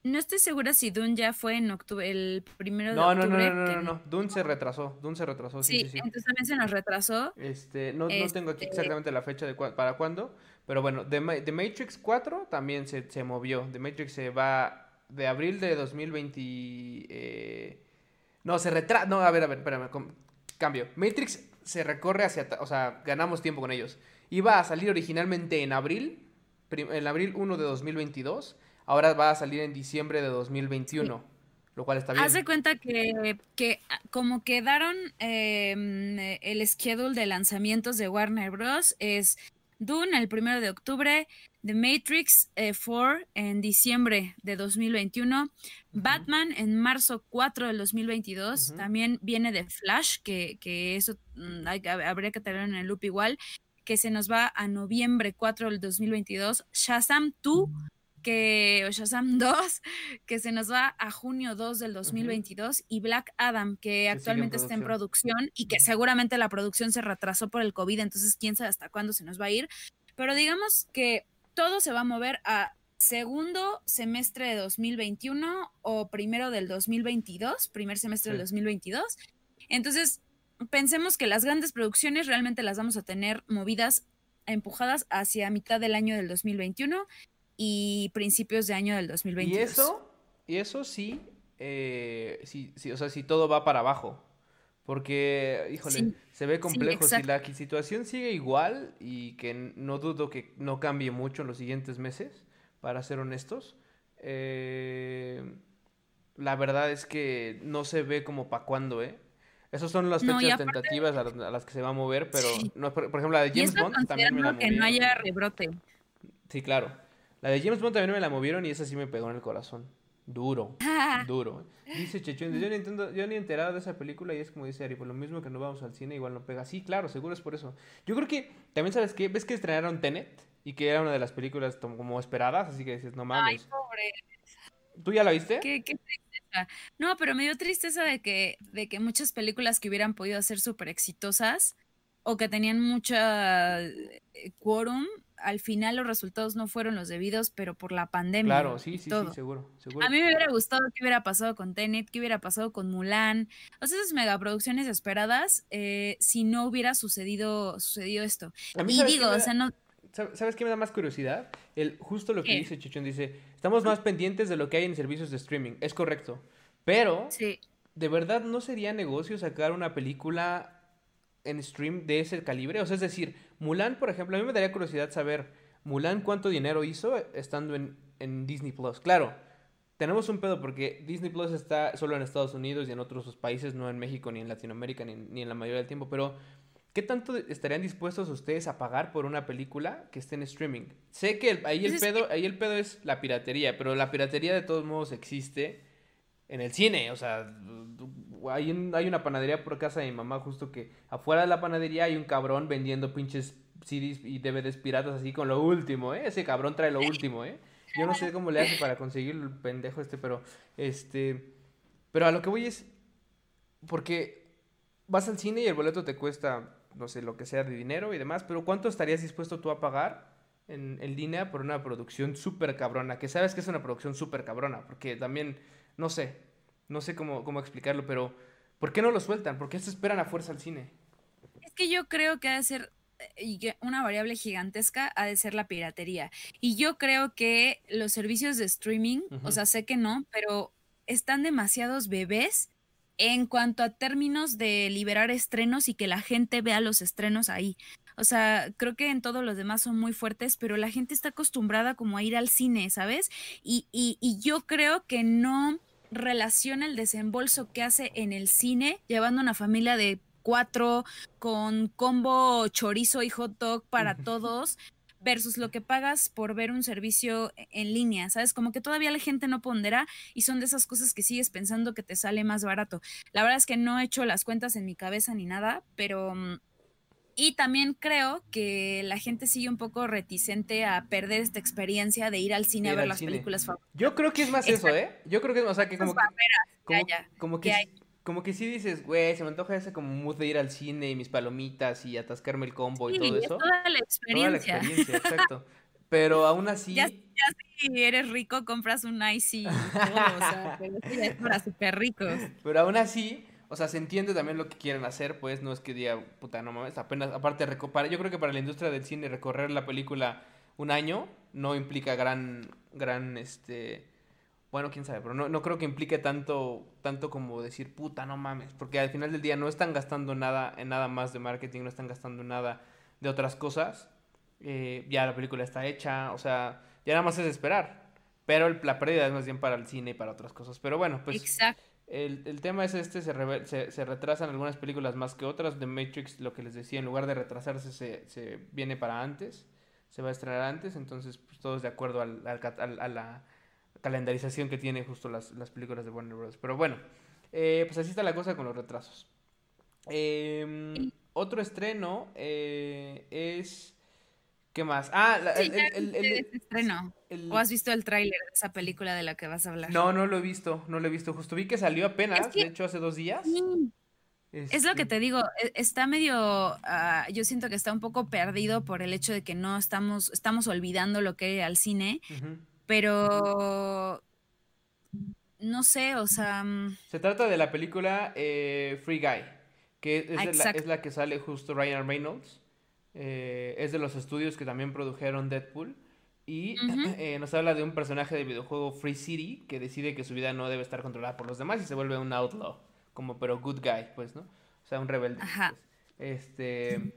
No estoy segura si Dune ya fue en octubre, el primero de octubre. No, no, no, no, no, Dune se retrasó, Dune se retrasó, sí, sí, sí. entonces también se nos retrasó. Este, no, no tengo aquí este exactamente la fecha de para cuándo, pero bueno, The, Matrix 4 también se, se, movió. The Matrix se va de abril de 2020... Eh... No, se retrasa, no, a ver, a ver, espérame, cambio. Matrix se recorre hacia, o sea, ganamos tiempo con ellos. Iba a salir originalmente en abril, en abril 1 de 2022 ahora va a salir en diciembre de 2021. Lo cual está bien. Haz de cuenta que, que ah, como quedaron em, el schedule de lanzamientos de Warner Bros. es Dune el primero de octubre, The Matrix 4 eh, en diciembre de 2021, Batman en marzo 4 del 2022, también viene de Flash, que, que eso mm, habría que tenerlo en el loop igual, que se nos va a noviembre 4 del 2022, Shazam 2 que Shazam 2, que se nos va a junio 2 del 2022, y Black Adam, que, actualmente está en producción y que seguramente la producción se retrasó por el COVID, entonces quién sabe hasta cuándo se nos va a ir. Pero digamos que todo se va a mover a segundo semestre de 2021 o primero del 2022, primer semestre del 2022. Entonces, pensemos que las grandes producciones realmente las vamos a tener movidas, empujadas hacia mitad del año del 2021 y principios de año del 2022. Y eso, y eso sí, eh, sí, sí, o sea, si todo va para abajo. Porque, híjole, se ve complejo. si la situación sigue igual y que no dudo que no cambie mucho en los siguientes meses, para ser honestos, eh, la verdad es que no se ve como para cuándo, ¿eh? Esas son las fechas tentativas a, las que se va a mover, pero, no, por, ejemplo, la de James Bond también me la que no haya rebrote. Sí, claro. La de James Bond también me la movieron y esa sí me pegó en el corazón. Duro, duro. Dice Chechón, yo ni, entiendo, yo ni he enterado de esa película y es como dice Ari, por lo mismo que no vamos al cine, igual no pega. Sí, claro, seguro es por eso. Yo creo que también sabes que, ves que estrenaron Tenet y que era una de las películas como esperadas, así que dices, no mames. Ay, pobre. ¿Tú ya la viste? Qué, qué tristeza. No, pero me dio tristeza de que, de que muchas películas que hubieran podido ser súper exitosas o que tenían mucha eh, quórum, al final los resultados no fueron los debidos, pero por la pandemia. Claro, sí, sí, sí, seguro, seguro. A mí me hubiera gustado qué hubiera pasado con Tenet, qué hubiera pasado con Mulan, o sea, esas megaproducciones esperadas, eh, si no hubiera sucedido, sucedido esto. y digo, o sea, no... ¿Sabes qué me da más curiosidad? El, justo lo que dice Chichón, dice, estamos más pendientes de lo que hay en servicios de streaming. Es correcto. Pero, sí. ¿de verdad no sería negocio sacar una película en stream de ese calibre? O sea, es decir, Mulan, por ejemplo, a mí me daría curiosidad saber, Mulan cuánto dinero hizo estando en, en Disney Plus. Claro, tenemos un pedo porque Disney Plus está solo en Estados Unidos y en otros países, no en México, ni en Latinoamérica, ni, ni en la mayoría del tiempo, pero ¿Qué tanto estarían dispuestos ustedes a pagar por una película que esté en streaming? Sé que ahí, el pues pedo, ahí el pedo es la piratería, pero la piratería de todos modos existe en el cine. O sea, hay, una panadería por casa de mi mamá justo que afuera de la panadería hay un cabrón vendiendo pinches CDs y DVDs piratas así con lo último, ¿eh? Ese cabrón trae lo último, ¿eh? Yo no sé cómo le hace para conseguir el pendejo este, pero este... Pero a lo que voy es... Porque vas al cine y el boleto te cuesta no sé, lo que sea de dinero y demás, pero ¿cuánto estarías dispuesto tú a pagar en, en línea por una producción súper cabrona? Que sabes que es una producción súper cabrona, porque también, no sé, no sé cómo, cómo explicarlo, pero ¿por qué no lo sueltan? ¿Por qué se esperan a fuerza al cine? Es que yo creo que ha de ser eh, una variable gigantesca ha de ser la piratería. Y yo creo que los servicios de streaming, o sea, sé que no, pero están demasiados bebés en cuanto a términos de liberar estrenos y que la gente vea los estrenos ahí. O sea, creo que en todos los demás son muy fuertes, pero la gente está acostumbrada como a ir al cine, ¿sabes? Y, y, y yo creo que no relaciona el desembolso que hace en el cine llevando una familia de cuatro con combo chorizo y hot dog para todos versus lo que pagas por ver un servicio en línea, ¿sabes? Como que todavía la gente no pondera y son de esas cosas que sigues pensando que te sale más barato. La verdad es que no he hecho las cuentas en mi cabeza ni nada, pero... Y también creo que la gente sigue un poco reticente a perder esta experiencia de ir al cine a ver las películas favoritas. Yo creo que es más eso, ¿eh? Yo creo que es más, o sea, que como, que, como, que, como que sí dices, güey, se me antoja ese como mood de ir al cine y mis palomitas y atascarme el combo y todo eso. Toda la experiencia. Toda la experiencia, exacto. Pero aún así. Ya, si eres rico, compras un icy y todo, o sea, pero es para súper ricos. Pero aún así, o sea, se entiende también lo que quieren hacer, pues no es que diga, puta, no mames, apenas, aparte, para, yo creo que para la industria del cine recorrer la película un año no implica gran, gran, este bueno, quién sabe, pero no, no creo que implique tanto, tanto como decir, puta, no mames, porque al final del día no están gastando nada en nada más de marketing, no están gastando nada de otras cosas. Eh, ya la película está hecha, o sea, ya nada más es esperar. Pero la pérdida es más bien para el cine y para otras cosas. Pero bueno, pues El, el, tema es este, se, se, retrasan algunas películas más que otras. The Matrix, lo que les decía, en lugar de retrasarse, se, se viene para antes, se va a estrenar antes, entonces pues, todos de acuerdo al, al, a la calendarización que tiene justo las, las películas de Warner Bros. Pero bueno, eh, pues así está la cosa con los retrasos. Em, otro estreno eh, es... ¿Qué más? Ah, el, estreno. ¿O has visto el tráiler de esa película de la que vas a hablar? No, no lo he visto, no lo he visto. Justo vi que salió apenas, de hecho hace dos días. Es lo que te digo, e, está medio, ah, yo siento que está un poco perdido por el hecho de que no estamos, estamos olvidando lo que era el cine pero no sé, o sea... Mm, Se trata de la película eh, Free Guy, que es, la, es, la, que sale justo Ryan Reynolds. Eh, es de los estudios que también produjeron Deadpool. Y eh, nos habla de un personaje de videojuego Free City que decide que su vida no debe estar controlada por los demás y se vuelve un outlaw. Como, pero good guy, pues, ¿no? O sea, un rebelde. Ajá. Pues. Este.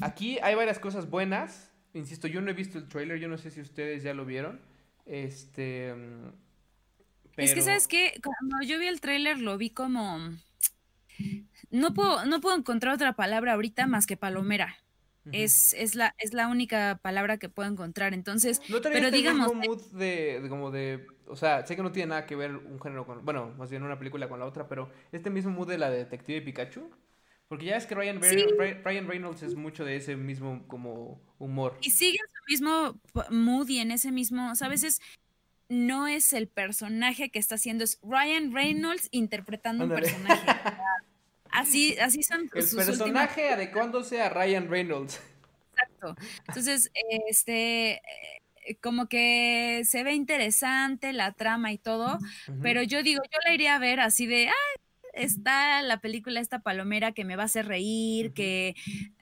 aquí hay varias cosas buenas. Insisto, yo no he visto el trailer, yo no sé si ustedes ya lo vieron. Este. Es que, ¿sabes qué? Cuando yo vi el trailer lo vi como. No puedo, no puedo encontrar otra palabra ahorita más que palomera. es, es, la, es la única palabra que puedo encontrar. Entonces, ¿No pero digamos, mismo mood de, de como de... O sea, sé que no tiene nada que ver un género con... Bueno, más bien una película con la otra, pero este mismo mood de la de Detective Pikachu. Porque ya es que Ryan, Sí. Ryan Reynolds es mucho de ese mismo como humor. y sigue en su mismo mood y en ese mismo, o sea, a veces no es el personaje que está haciendo, es Ryan Reynolds interpretando Ándale. un personaje. Así, así son El sus últimas personaje adecuándose a Ryan Reynolds. Exacto. Entonces, este, eh, como que se ve interesante la trama y todo, pero yo digo, yo la iría a ver así de, ah, está la película esta palomera que me va a hacer reír, que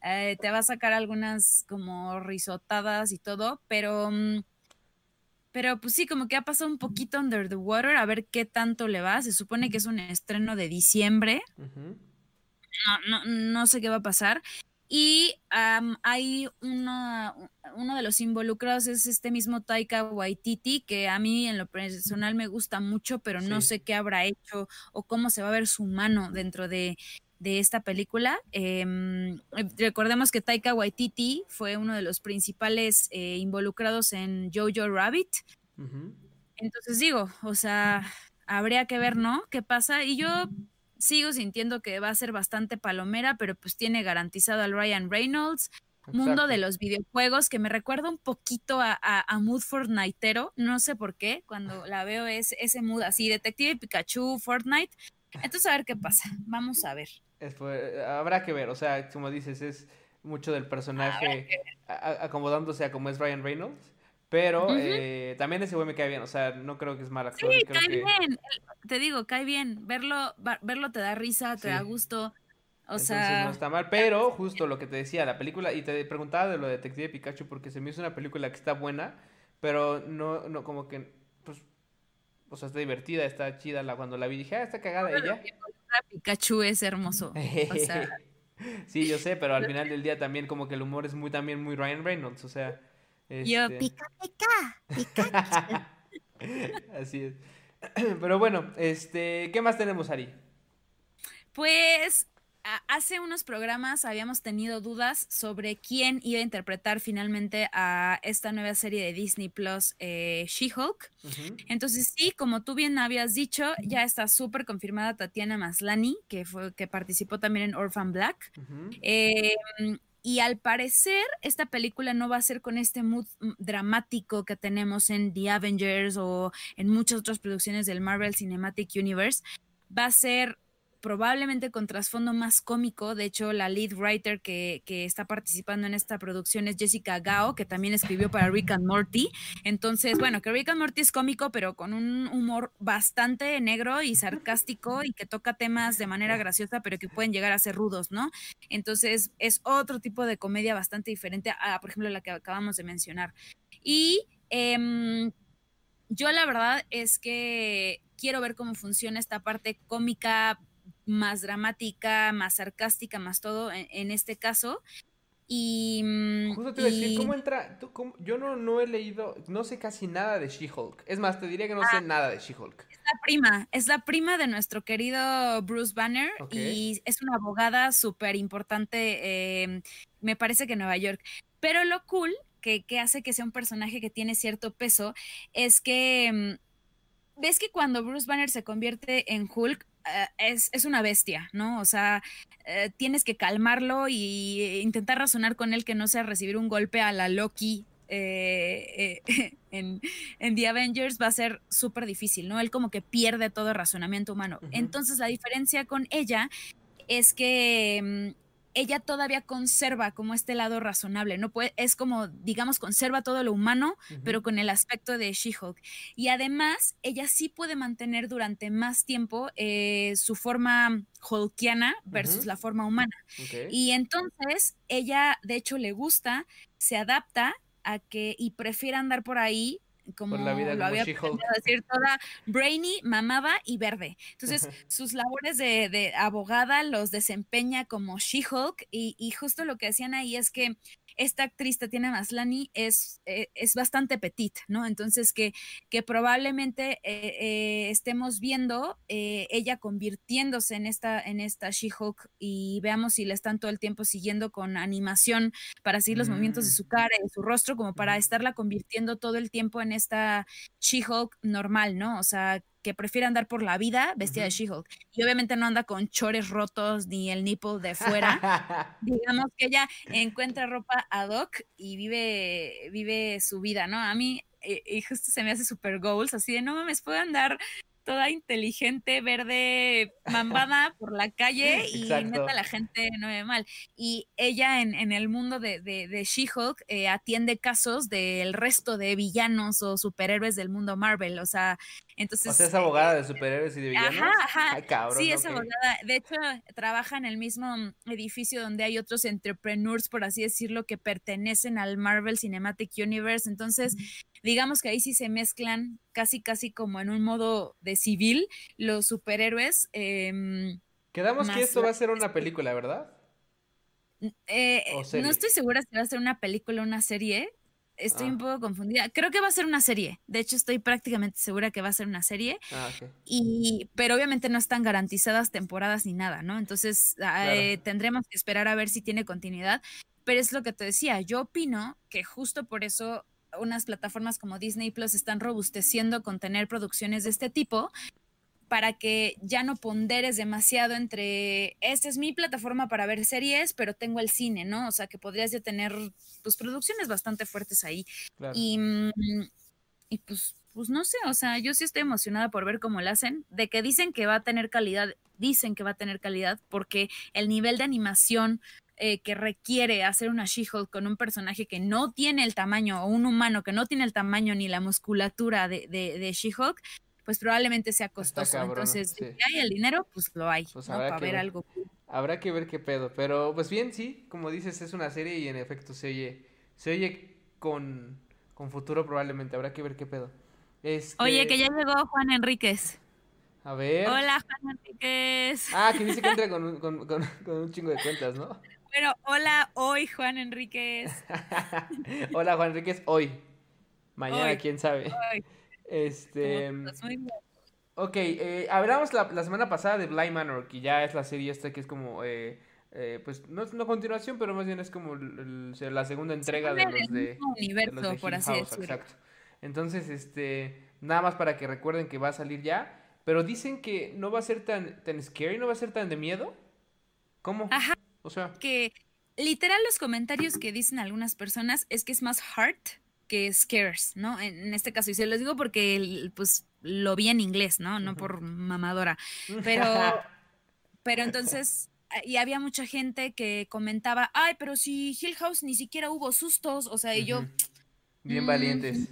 eh, te va a sacar algunas como risotadas y todo, pero, mm, pero pues sí, como que ha pasado un poquito under the water, a ver qué tanto le va. Se supone que es un estreno de diciembre Ujú. no, no, no sé qué va a pasar. Y hay una, uno de los involucrados es este mismo Taika Waititi, que a mí en lo personal me gusta mucho, pero no sé qué habrá hecho o cómo se va a ver su mano dentro de, de esta película. Eh, recordemos que Taika Waititi fue uno de los principales eh, involucrados en Jojo Rabbit. Entonces digo, o sea, habría que ver, ¿no? ¿Qué pasa? Y yo sigo sintiendo que va a ser bastante palomera, pero pues tiene garantizado al Ryan Reynolds, mundo de los videojuegos, que me recuerda un poquito a, a, a mood Fortniteero, no sé por qué, cuando la veo es ese mood así, Detective Pikachu, Fortnite. Entonces a ver qué pasa, vamos a ver. Es habrá que ver, o sea, como dices, es mucho del personaje a- acomodándose a como es Ryan Reynolds. Pero eh, también ese güey me cae bien, o sea, no creo que es mal actor. Sí, creo cae que... bien, te digo, cae bien, verlo, verlo te da risa, te da gusto, o Entonces sea... no está mal, pero justo lo que te decía, la película, y te preguntaba de lo de Detective Pikachu porque se me hizo una película que está buena, pero no, no, como que, pues, o sea, está divertida, está chida, la, cuando la vi dije, ah, está cagada ella. Pikachu es hermoso. O sea, Sí, yo sé, pero al final del día también como que el humor es muy, también muy Ryan Reynolds, o sea, yo este, pica, pica, así es. Pero bueno, este, ¿qué más tenemos, Ari? Pues hace unos programas habíamos tenido dudas sobre quién iba a interpretar finalmente a esta nueva serie de Disney Plus, eh, She-Hulk. Entonces sí, como tú bien habías dicho, ya está súper confirmada Tatiana Maslany, que fue que participó también en Orphan Black. Eh, y al parecer, esta película no va a ser con este mood mm, dramático que tenemos en The Avengers o en muchas otras producciones del Marvel Cinematic Universe. Va a ser probablemente con trasfondo más cómico. De hecho, la lead writer que, está participando en esta producción es Jessica Gao, que también escribió para Rick and Morty. Entonces, bueno, que Rick and Morty es cómico, pero con un humor bastante negro y sarcástico y que toca temas de manera graciosa, pero que pueden llegar a ser rudos, ¿no? Entonces, es otro tipo de comedia bastante diferente a, por ejemplo, la que acabamos de mencionar. Y em, yo la verdad es que quiero ver cómo funciona esta parte cómica más dramática, más sarcástica, más todo en, en este caso. Y, mm, Justo te iba a decir, ¿cómo entra? tú cómo- Yo no, no he leído, no sé casi nada de She-Hulk. Es más, te diría que no Ah. sé nada de She-Hulk. la prima, es la prima de nuestro querido Bruce Banner y es una abogada súper importante, eh, me parece que en Nueva York. Pero lo cool que, que hace que sea un personaje que tiene cierto peso es que mm, ves que cuando Bruce Banner se convierte en Hulk, eh, es, es una bestia, ¿no? O sea, eh, tienes que calmarlo y intentar razonar con él que no sea recibir un golpe a la Loki. eh, eh, en, en The Avengers va a ser súper difícil, ¿no? Él como que pierde todo razonamiento humano. Entonces la diferencia con ella es que mm, ella todavía conserva como este lado razonable, ¿no? Puede, es como, digamos, conserva todo lo humano, pero con el aspecto de She-Hulk. Y además, ella sí puede mantener durante más tiempo eh, su forma hulkiana versus la forma humana. Y entonces, ella, de hecho, le gusta, se adapta a que y prefiere andar por ahí como la vida lo había decir toda brainy, mamada y verde. Entonces, sus labores de, de abogada los desempeña como She-Hulk y, y justo lo que decían ahí es que esta actriz Tatiana Maslani es, eh, es bastante petit, ¿no? Entonces que, que probablemente eh, eh, estemos viendo ella convirtiéndose en esta, en esta She-Hulk y veamos si la están todo el tiempo siguiendo con animación para seguir los movimientos de su mm. cara y de su rostro, como para estarla convirtiendo todo el tiempo en esta She-Hulk normal, ¿no? O sea, que prefiere andar por la vida vestida de She-Hulk. Y obviamente no anda con chores rotos ni el nipple de fuera. Digamos que ella encuentra ropa ad hoc y vive, vive su vida, ¿no? A mí, eh, y justo se me hace super goals, así de no mames, puedo andar toda inteligente, verde, mambada por la calle y neta la gente no ve mal. Y ella en, en el mundo de, de, de She-Hulk eh, atiende casos del resto de villanos o superhéroes del mundo Marvel, o sea, entonces... O sea, es abogada de superhéroes y de villanos. Ajá, ajá. Ay, cabrón, sí, es abogada. De hecho, trabaja en el mismo edificio donde hay otros entrepreneurs, por así decirlo, que pertenecen al Marvel Cinematic Universe. Entonces, digamos que ahí sí se mezclan casi, casi como en un modo de civil los superhéroes. Eh, Quedamos que esto va a ser una película, ¿verdad? Eh, no estoy segura si va a ser una película o una serie. Estoy un ah. poco confundida. Creo que va a ser una serie. De hecho, estoy prácticamente segura que va a ser una serie. Ah, y, pero obviamente no están garantizadas temporadas ni nada, ¿no? Entonces eh, tendremos que esperar a ver si tiene continuidad. Pero es lo que te decía. Yo opino que justo por eso unas plataformas como Disney Plus están robusteciendo con tener producciones de este tipo para que ya no ponderes demasiado entre, esta es mi plataforma para ver series, pero tengo el cine, ¿no? O sea, que podrías ya tener pues producciones bastante fuertes ahí. Y, mm, y pues, pues no sé, o sea, yo sí estoy emocionada por ver cómo lo hacen, de que dicen que va a tener calidad, dicen que va a tener calidad, porque el nivel de animación eh, que requiere hacer una She-Hulk con un personaje que no tiene el tamaño, o un humano que no tiene el tamaño ni la musculatura de, de, She-Hulk, pues probablemente sea costoso. Entonces, si hay el dinero, pues lo hay, pues Para ver, algo. Habrá que ver qué pedo. Pero, pues bien, sí, como dices, es una serie y en efecto se oye, se oye con, con futuro probablemente. Habrá que ver qué pedo. Este... Oye, que ya llegó Juan Enríquez. A ver. Hola, Juan Enríquez. Ah, que dice que entra con con, con, con un chingo de cuentas, ¿no? Pero hola hoy, Juan Enríquez. hola, Juan Enríquez, hoy. Mañana, quién sabe. Este. Ok, eh, hablamos la, la, semana pasada de Blind Manor, que ya es la serie esta que es como. Eh, eh, pues no es una continuación, pero más bien es como la segunda entrega de los de. universo, por así decirlo. Exacto. Entonces, este. Nada más para que recuerden que va a salir ya. Pero dicen que no va a ser tan, tan scary, no va a ser tan de miedo. ¿Cómo? Ajá. O sea. Que literal los comentarios que dicen algunas personas es que es más heart que scares, ¿no? En, este caso, y se los digo porque pues lo vi en inglés, ¿no? No por mamadora. Pero, pero entonces, y había mucha gente que comentaba, ay, pero si Hill House ni siquiera hubo sustos, o sea, y yo... Bien valientes.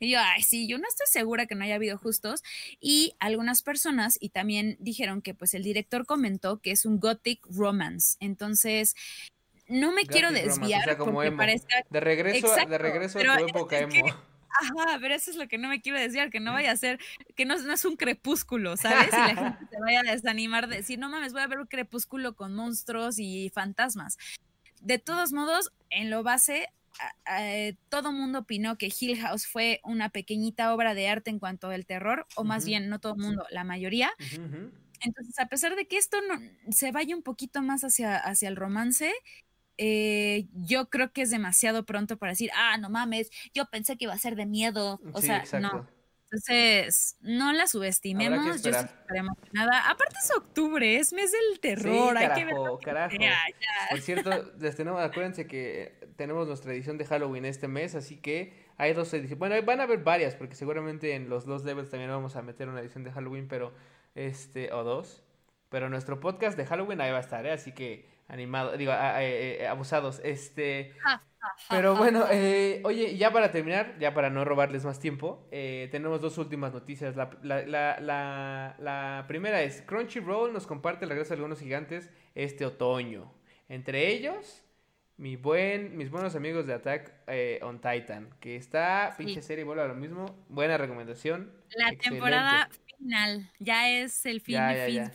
Y yo, ay, sí, yo no estoy segura que no haya habido justos. Y algunas personas, y también dijeron que pues el director comentó que es un gothic romance. Entonces, no me quiero desviar porque parezca... De regreso, de regreso a tu época emo. Ajá, pero eso es lo que no me quiero desviar, que no vaya a ser, que no, no es un crepúsculo, ¿sabes? Y la gente se vaya a desanimar de decir, no mames, voy a ver un crepúsculo con monstruos y fantasmas. De todos modos, en lo base, eh, todo mundo opinó que Hill House fue una pequeñita obra de arte en cuanto al terror, o más bien no todo el mundo, la mayoría. Entonces, a pesar de que esto no, se vaya un poquito más hacia, hacia el romance, eh, yo creo que es demasiado pronto para decir, ah, no mames, yo pensé que iba a ser de miedo. O sea, no. Entonces, no la subestimemos. Yo estoy emocionada. Aparte es octubre, es mes del terror. Hay que ver carajo. Por cierto, les tenemos, acuérdense que tenemos nuestra edición de Halloween este mes, así que hay dos ediciones. Bueno, van a haber varias, porque seguramente en los dos levels también vamos a meter una edición de Halloween, pero este, o dos. Pero nuestro podcast de Halloween ahí va a estar, ¿eh? así que animado, digo, eh, eh, abusados. Este. Pero bueno, eh, oye, ya para terminar, ya para no robarles más tiempo, eh, tenemos dos últimas noticias. La, la, la, la, primera es, Crunchyroll nos comparte el regreso de algunos gigantes este otoño. Entre ellos, mi buen, mis buenos amigos de Attack eh, on Titan, que está, pinche serie, vuelve a lo mismo. Buena recomendación. La temporada final, ya es el fin de fin. Ya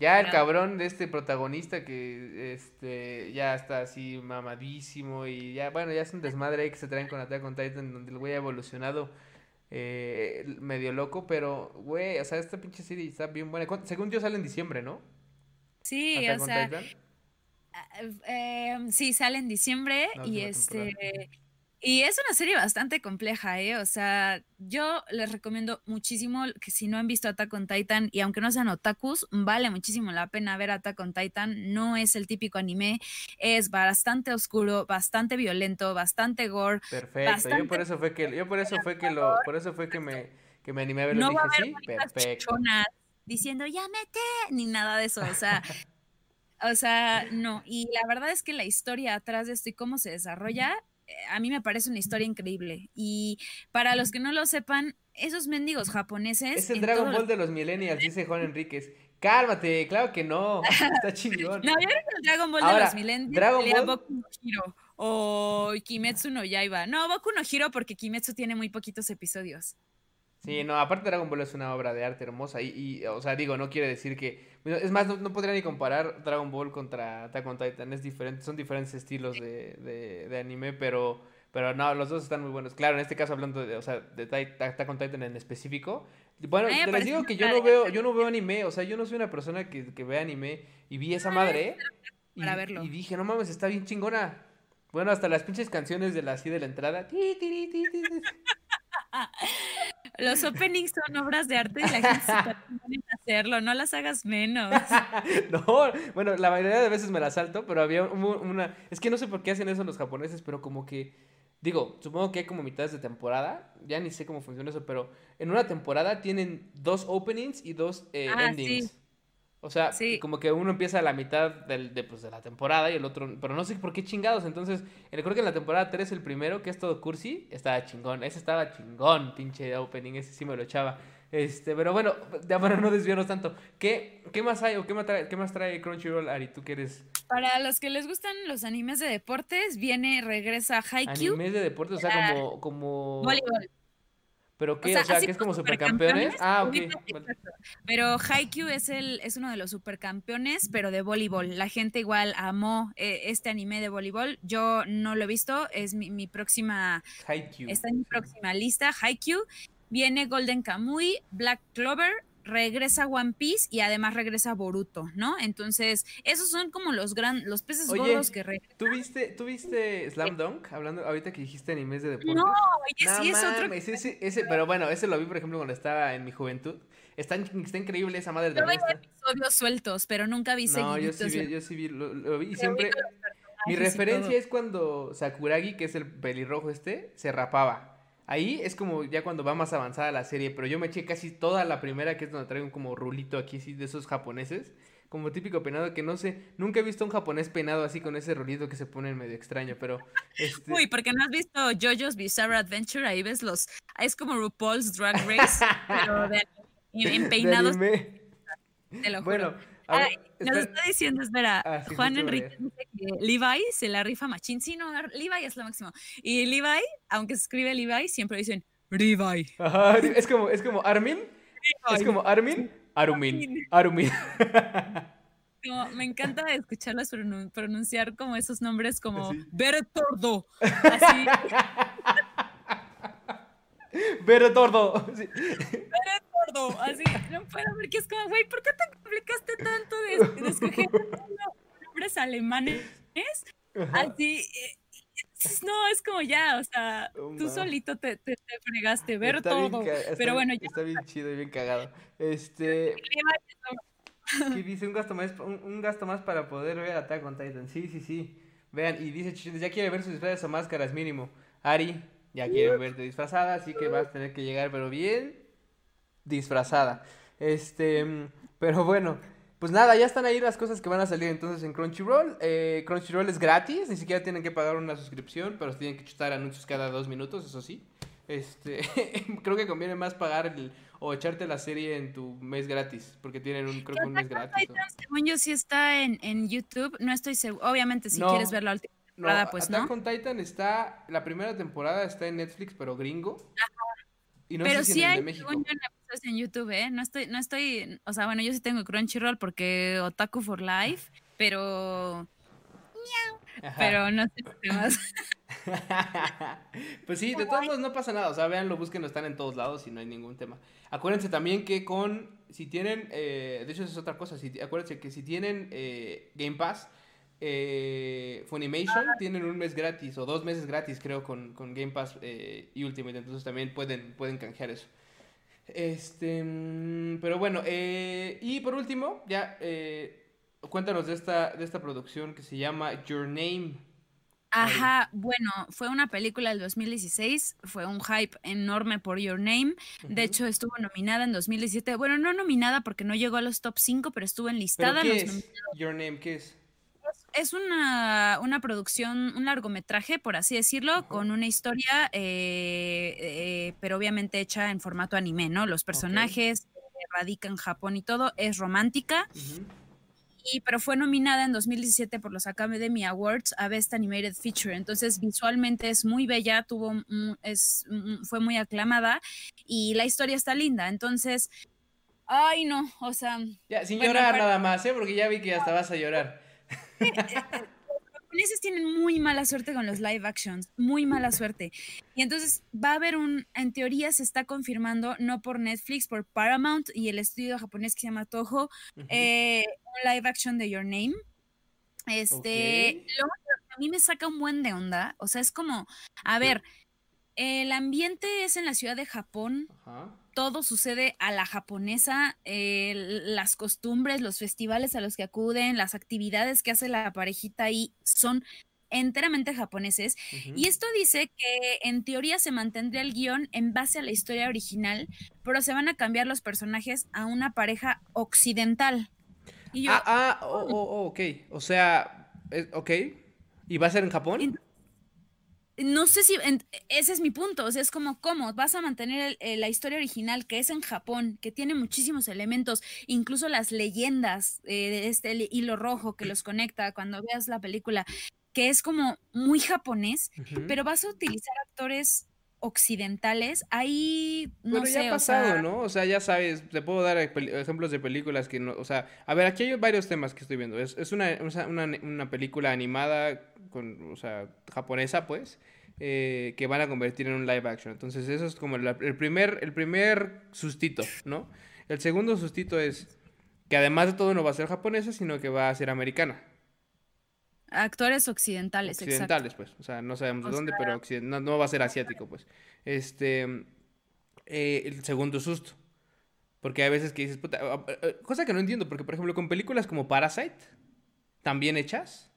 el cabrón de este protagonista que este ya está así mamadísimo y ya, bueno, ya es un desmadre ahí que se traen con Attack on Titan donde el güey ha evolucionado eh, medio loco, pero güey, o sea, esta pinche serie está bien buena. Según yo sale en diciembre, ¿no? Sí, o sea, eh, sí, sale en diciembre y este y es una serie bastante compleja, ¿eh? O sea, yo les recomiendo muchísimo que si no han visto Attack on Titan y aunque no sean otakus, vale muchísimo la pena ver Attack on Titan. No es el típico anime, es bastante oscuro, bastante violento, bastante gore. Perfecto. Yo por eso fue que yo por eso fue que lo por eso fue que me que me animé a verlo no dije, va a sí, perfecto. Diciendo, "Ya mete", ni nada de eso, o sea, o sea, no, y la verdad es que la historia atrás de esto y cómo se desarrolla a mí me parece una historia increíble. Y para los que no lo sepan, esos mendigos japoneses. Es el Dragon Ball de los millennials, dice Juan Enríquez. Cálmate, claro que no. Está chingón. no, yo creo que el Dragon Ball de los millennials Dragon Ball... Boku no Hiro o Kimetsu no Yaiba. No, Boku no Hiro porque Kimetsu tiene muy poquitos episodios. Sí, no, aparte Dragon Ball es una obra de arte hermosa y, y o sea, digo, no quiere decir que... Es más, no, podría ni comparar Dragon Ball contra Attack on Titan, es diferente, son diferentes estilos de, de, de, anime, pero, pero no, los dos están muy buenos. Claro, en este caso hablando de, o sea, de Attack on Titan en específico, bueno, les digo que yo no veo, yo no veo anime, o sea, yo no soy una persona que, que ve anime y vi esa madre y, y, dije, no mames, está bien chingona. Bueno, hasta las pinches canciones de la así de la entrada. Los openings son obras de arte y la gente se en hacerlo, no las hagas menos. no, bueno, la mayoría de veces me las salto, pero había una... Es que no sé por qué hacen eso los japoneses, pero como que... Digo, supongo que hay como mitades de temporada, ya ni sé cómo funciona eso, pero en una temporada tienen dos openings y dos eh, ah, endings. O sea, como que uno empieza a la mitad del, de, pues, de, la temporada y el otro, pero no sé por qué chingados. Entonces, recuerdo que en la temporada 3 el primero, que es todo cursi, estaba chingón. Ese estaba chingón, pinche opening, ese sí me lo echaba. Este, pero bueno, ya para no desviarnos tanto. ¿Qué, qué más hay o qué más, trae, qué más trae Crunchyroll, Ari? ¿Tú quieres Para los que les gustan los animes de deportes, viene, regresa Haikyuu. Animes de deportes, o sea, como... como... Voleibol. ¿Pero qué? O sea, que es como supercampeones. Ah, ok. Pero Haikyuu es, el, es uno de los supercampeones, pero de voleibol. La gente igual amó eh, este anime de voleibol. Yo no lo he visto, es mi, mi próxima... Haikyuu. Está en mi próxima lista, Haikyuu. Viene Golden Kamuy, Black Clover, regresa One Piece y además regresa Boruto, ¿no? Entonces, esos son como los gran, los peces gordos que regresan. ¿tú viste, ¿Tú viste Slam Dunk? Hablando ahorita que dijiste animes de deportes. No, sí es otro. Ese, ese, pero bueno, ese lo vi, por ejemplo, cuando estaba en mi juventud. Está, está increíble esa madre de Yo vi episodios sueltos, pero nunca vi No, yo sí vi, yo sí vi, lo, vi y siempre... Mi referencia es cuando Sakuragi, que es el pelirrojo este, se rapaba. Ahí es como ya cuando va más avanzada la serie, pero yo me eché casi toda la primera, que es donde traigo como rulito aquí así de esos japoneses, como típico peinado que no sé, nunca he visto un japonés peinado así con ese rulito que se pone medio extraño, pero... Este... Uy, porque no has visto JoJo's Bizarre Adventure, ahí ves los... Es como RuPaul's Drag Race, pero de, en peinados... Te lo juro. Bueno, nos está diciendo, espera, ah, Juan Enrique dice que Levi se la rifa machín. Sí, no, Levi es lo máximo. Y Levi, aunque se escribe Levi, siempre dicen Levi. es como, es como Armin. Es como Armin, Arumin. Arumin. me encanta escucharlas pronunciar como esos nombres como Bertordo. Así. Bertordo. Sí así, no puedo, porque es como, güey, ¿por qué te complicaste tanto de, de escoger nombres alemanes? Así, eh, no, es como ya, o sea, tú solito te, te, fregaste, ver todo. pero bueno, ya. Está bien chido y bien cagado. Este. ¿Qué dice un gasto más, un, gasto más para poder ver Attack on Titan. Sí, sí, sí. Vean, y dice ya quiere ver sus disfraces o máscaras mínimo. Ari, ya quiere verte disfrazada, así que vas a tener que llegar, pero bien disfrazada. Este, pero bueno, pues nada, ya están ahí las cosas que van a salir entonces en Crunchyroll. Eh, Crunchyroll es gratis, ni siquiera tienen que pagar una suscripción, pero tienen que chutar anuncios cada dos minutos, eso sí. Este, creo que conviene más pagar o echarte la serie en tu mes gratis, porque tienen un, creo que un mes gratis. Según yo sí está en, en, YouTube, no estoy seguro, obviamente si quieres ver la última temporada, no, pues Attack no. Titan está, la primera temporada está en Netflix, pero gringo. Ajá. Y no pero sé si sí en hay, de México en YouTube, ¿eh? No estoy, no estoy, o sea, bueno, yo sí tengo Crunchyroll porque Otaku for Life, pero... Pero no sé qué más. pues sí, de todos modos no pasa nada. O sea, véanlo, búsquenlo, están en todos lados y no hay ningún tema. Acuérdense también que con, si tienen, eh, de hecho es otra cosa, si, acuérdense que si tienen eh, Game Pass, eh, Funimation tienen un mes gratis o dos meses gratis creo con, con Game Pass eh, y Ultimate, entonces también pueden, pueden canjear eso. Este, mm, pero bueno, eh, y por último, ya eh, cuéntanos de esta, de esta producción que se llama Your Name. Ajá, bueno, fue una película del 2016, fue un hype enorme por Your Name, de hecho estuvo nominada en 2017, bueno, no nominada porque no llegó a los top 5, pero estuvo enlistada. ¿Pero qué es Your Name? ¿Qué es? Es una, una, producción, un largometraje, por así decirlo, con una historia, eh, eh, pero obviamente hecha en formato anime, ¿no? Los personajes okay. radican en Japón y todo, es romántica. Uh -huh. y, pero fue nominada en 2017 por los Academy Awards a Best Animated Feature. Entonces, visualmente es muy bella, tuvo, es, fue muy aclamada y la historia está linda. Entonces, ay, no, o sea. Ya, sin bueno, llorar para... nada más, ¿eh? Porque ya vi que hasta vas a llorar los japoneses tienen muy mala suerte con los live actions, muy mala suerte. Y entonces va a haber un, en teoría se está confirmando, no por Netflix, por Paramount y el estudio japonés que se llama Toho, uh -huh. eh, un live action de Your Name. Este, okay. lo, a mí me saca un buen de onda, o sea, es como, a ver, el ambiente es en la ciudad de Japón. Uh -huh todo sucede a la japonesa, eh, las costumbres, los festivales a los que acuden, las actividades que hace la parejita ahí son enteramente japoneses. Uh -huh. Y esto dice que en teoría se mantendría el guion en base a la historia original, pero se van a cambiar los personajes a una pareja occidental. Y yo, ah, ah, oh, oh, ok. O sea, ok. ¿Y va a ser en Japón? No sé si ese es mi punto, o sea, es como cómo vas a mantener el, el, la historia original que es en Japón, que tiene muchísimos elementos, incluso las leyendas eh, de este hilo rojo que los conecta cuando veas la película, que es como muy japonés, uh -huh. pero vas a utilizar actores occidentales, ahí no Pero sé, ya ha pasado, o sea, ¿no? O sea, ya sabes, te puedo dar ejemplos de películas que no, o sea, a ver, aquí hay varios temas que estoy viendo. Es, es una, una, una, película animada con, o sea, japonesa, pues, eh, que van a convertir en un live action. Entonces, eso es como el primer, el primer sustito, ¿no? El segundo sustito es que además de todo no va a ser japonesa, sino que va a ser americana. Actores occidentales, Occidentales, exacto. pues. O sea, no sabemos de dónde, pero no, no, va a ser asiático, pues. Este. Eh, el segundo susto. Porque hay veces que dices, puta. Cosa que no entiendo, porque por ejemplo, con películas como Parasite, también hechas,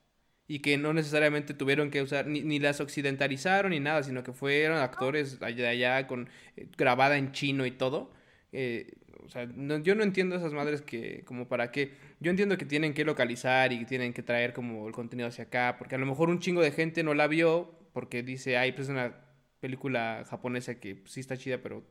y que no necesariamente tuvieron que usar, ni, ni las occidentalizaron ni nada, sino que fueron actores allá, allá con, eh, grabada en chino y todo. Eh, o sea, no, yo no entiendo esas madres que, como para qué. Yo entiendo que tienen que localizar y tienen que traer como el contenido hacia acá, porque a lo mejor un chingo de gente no la vio porque dice, ay, pues es una película japonesa que pues, sí está chida, pero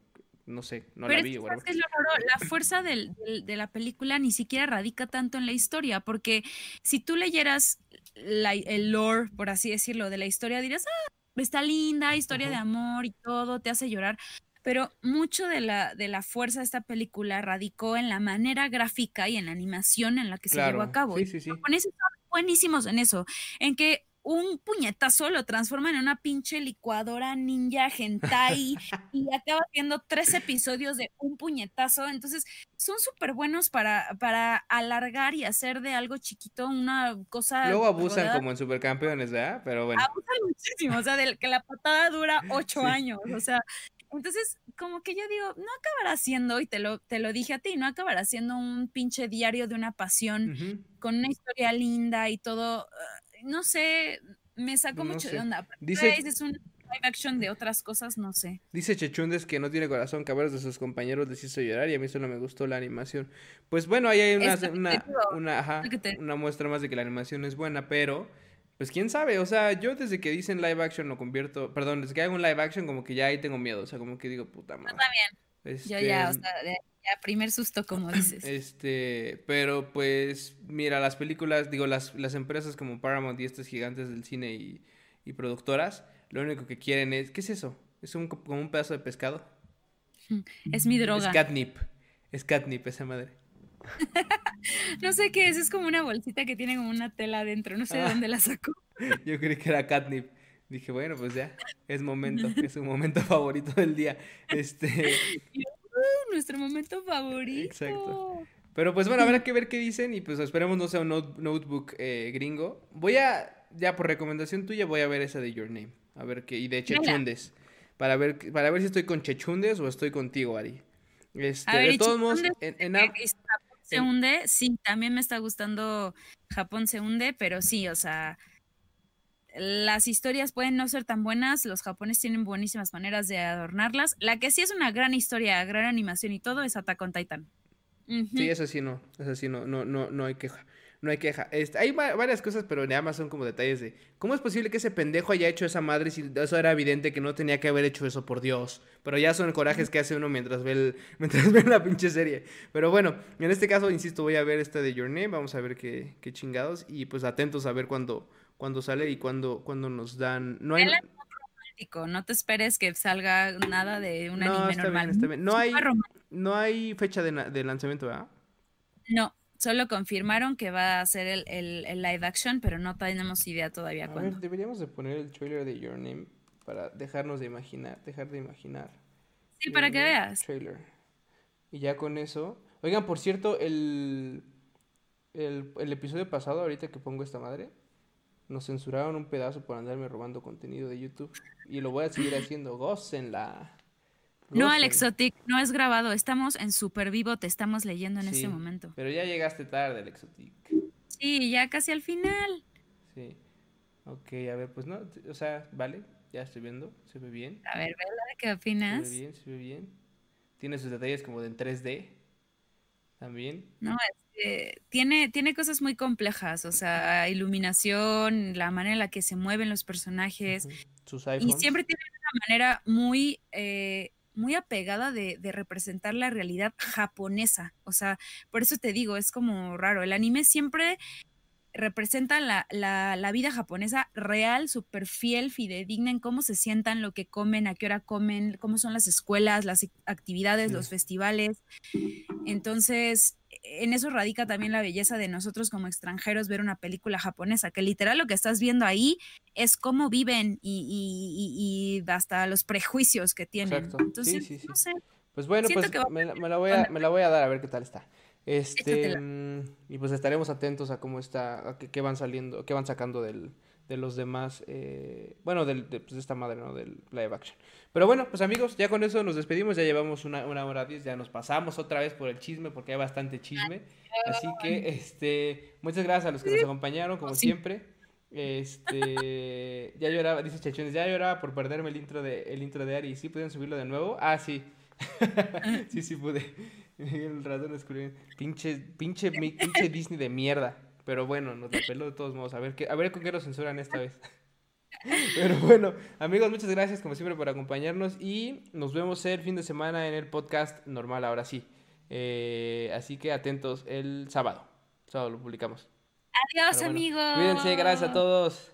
no sé, no pero la vi. Es, bueno. es lo raro, la fuerza del, del, de la película ni siquiera radica tanto en la historia, porque si tú leyeras la, el lore, por así decirlo, de la historia, dirías, ah, está linda, historia de amor y todo, te hace llorar pero mucho de la, de la fuerza de esta película radicó en la manera gráfica y en la animación en la que claro. se llevó a cabo. Sí, sí, sí. Los japoneses son buenísimos en eso, en que un puñetazo lo transforman en una pinche licuadora ninja hentai y acaba viendo tres episodios de un puñetazo. Entonces, son súper buenos para, para alargar y hacer de algo chiquito una cosa. Luego abusan como en supercampeones, ¿verdad? Pero bueno. Abusan muchísimo, o sea, de que la patada dura ocho sí. años. O sea, entonces, como que yo digo, no acabará siendo, y te lo, te lo dije a ti, no acabará siendo un pinche diario de una pasión uh -huh. con una historia linda y todo. Uh, no sé, me sacó no mucho sé. de onda. Dice, es un live action de otras cosas, no sé. Dice Chechundes que no tiene corazón, que a varios de sus compañeros les hizo llorar y a mí solo me gustó la animación. Pues bueno, ahí hay una, una, una, ajá, una muestra más de que la animación es buena, pero pues quién sabe, o sea, yo desde que dicen live action lo convierto, perdón, desde que hago un live action como que ya ahí tengo miedo, o sea, como que digo, puta madre. Yo también. Este, yo ya, o sea, ya primer susto, como dices. Este, pero pues, mira, las películas, digo, las, las empresas como Paramount y estas gigantes del cine y, y productoras, lo único que quieren es, ¿qué es eso? ¿Es un, como un pedazo de pescado? Es mi droga. Es catnip. Es catnip esa madre. no sé qué es, es como una bolsita que tiene como una tela adentro, no sé de ah. dónde la sacó. Yo creí que era catnip. Dije, bueno, pues ya, es momento, es un momento favorito del día. Este. Uh, nuestro momento favorito. Exacto. Pero pues bueno, habrá que ver qué dicen y pues esperemos no sea un notebook eh, gringo. Voy a, ya por recomendación tuya, voy a ver esa de Your Name. A ver qué, y de Chechundes. Para ver, para ver si estoy con Chechundes o estoy contigo, Ari. Este, de todos modos, en, en, se hunde, sí, también me está gustando Japón se hunde, pero sí, o sea, las historias pueden no ser tan buenas, los japoneses tienen buenísimas maneras de adornarlas. La que sí es una gran historia, gran animación y todo es Attack on Titan. Sí, eso sí no, eso sí no, no, no, no hay queja no hay queja. Este, hay varias cosas, pero nada más son como detalles de cómo es posible que ese pendejo haya hecho esa madre si eso era evidente que no tenía que haber hecho eso, por Dios. Pero ya son corajes que hace uno mientras ve, el, mientras ve la pinche serie. Pero bueno, en este caso, insisto, voy a ver esta de Your Name, vamos a ver qué, qué chingados y pues atentos a ver cuándo, cuándo sale y cuándo, cuándo nos dan... No hay... No te esperes que salga nada de un anime normal. No hay, no hay fecha de, de lanzamiento, ¿verdad? No, Solo confirmaron que va a ser el, el, live action, pero no tenemos idea todavía a cuándo. deberíamos de poner el trailer de Your Name para dejarnos de imaginar, dejar de imaginar. Sí, para que veas. Trailer. Y ya con eso. Oigan, por cierto, el, el, el episodio pasado, ahorita que pongo esta madre, nos censuraron un pedazo por andarme robando contenido de YouTube. Y lo voy a seguir haciendo. la no, Alexotic, no es grabado. Estamos en super vivo, te estamos leyendo en este momento. Pero ya llegaste tarde, Alexotic. Sí, ya casi al final. Sí. Ok, a ver, pues no, o sea, vale, ya estoy viendo, se ve bien. A ver, ¿qué opinas? Se ve bien, se ve bien. Tiene sus detalles como de en 3D también. No, tiene, tiene cosas muy complejas, o sea, iluminación, la manera en la que se mueven los personajes. Sus iPhones. Y siempre tiene una manera muy eh, muy apegada de, representar la realidad japonesa. O sea, por eso te digo, es como raro. El anime siempre representa la, la, vida japonesa real, súper fiel, fidedigna en cómo se sientan, lo que comen, a qué hora comen, cómo son las escuelas, las actividades, los festivales. Entonces, en eso radica también la belleza de nosotros como extranjeros ver una película japonesa, que literal lo que estás viendo ahí es cómo viven y, hasta los prejuicios que tienen. Exacto. Entonces, sí, sí, sí. Pues bueno, pues me, la voy a, me la voy a dar a ver qué tal está. Este, mm, y pues estaremos atentos a cómo está, a qué, van saliendo, qué van sacando del, de los demás, eh, bueno, del, de, pues, esta madre, ¿no? Del live action. Pero bueno, pues amigos, ya con eso nos despedimos, ya llevamos una, una hora diez, ya nos pasamos otra vez por el chisme, porque hay bastante chisme. Así que, este, muchas gracias a los que nos acompañaron, como siempre. Este, ya lloraba, dice Chachones, ya lloraba por perderme el intro de, el intro de Ari. ¿Sí pudieron subirlo de nuevo? Ah, sí. sí, sí pude. el ratón escribió, pinche, pinche, pinche Disney de mierda. Pero bueno, nos la peló de todos modos. A ver, qué, a ver con qué lo censuran esta vez. Pero bueno, amigos, muchas gracias como siempre por acompañarnos y nos vemos el fin de semana en el podcast normal, ahora sí. Eh, así que atentos el sábado. Sábado lo publicamos. Adiós, amigos. Cuídense, gracias a todos.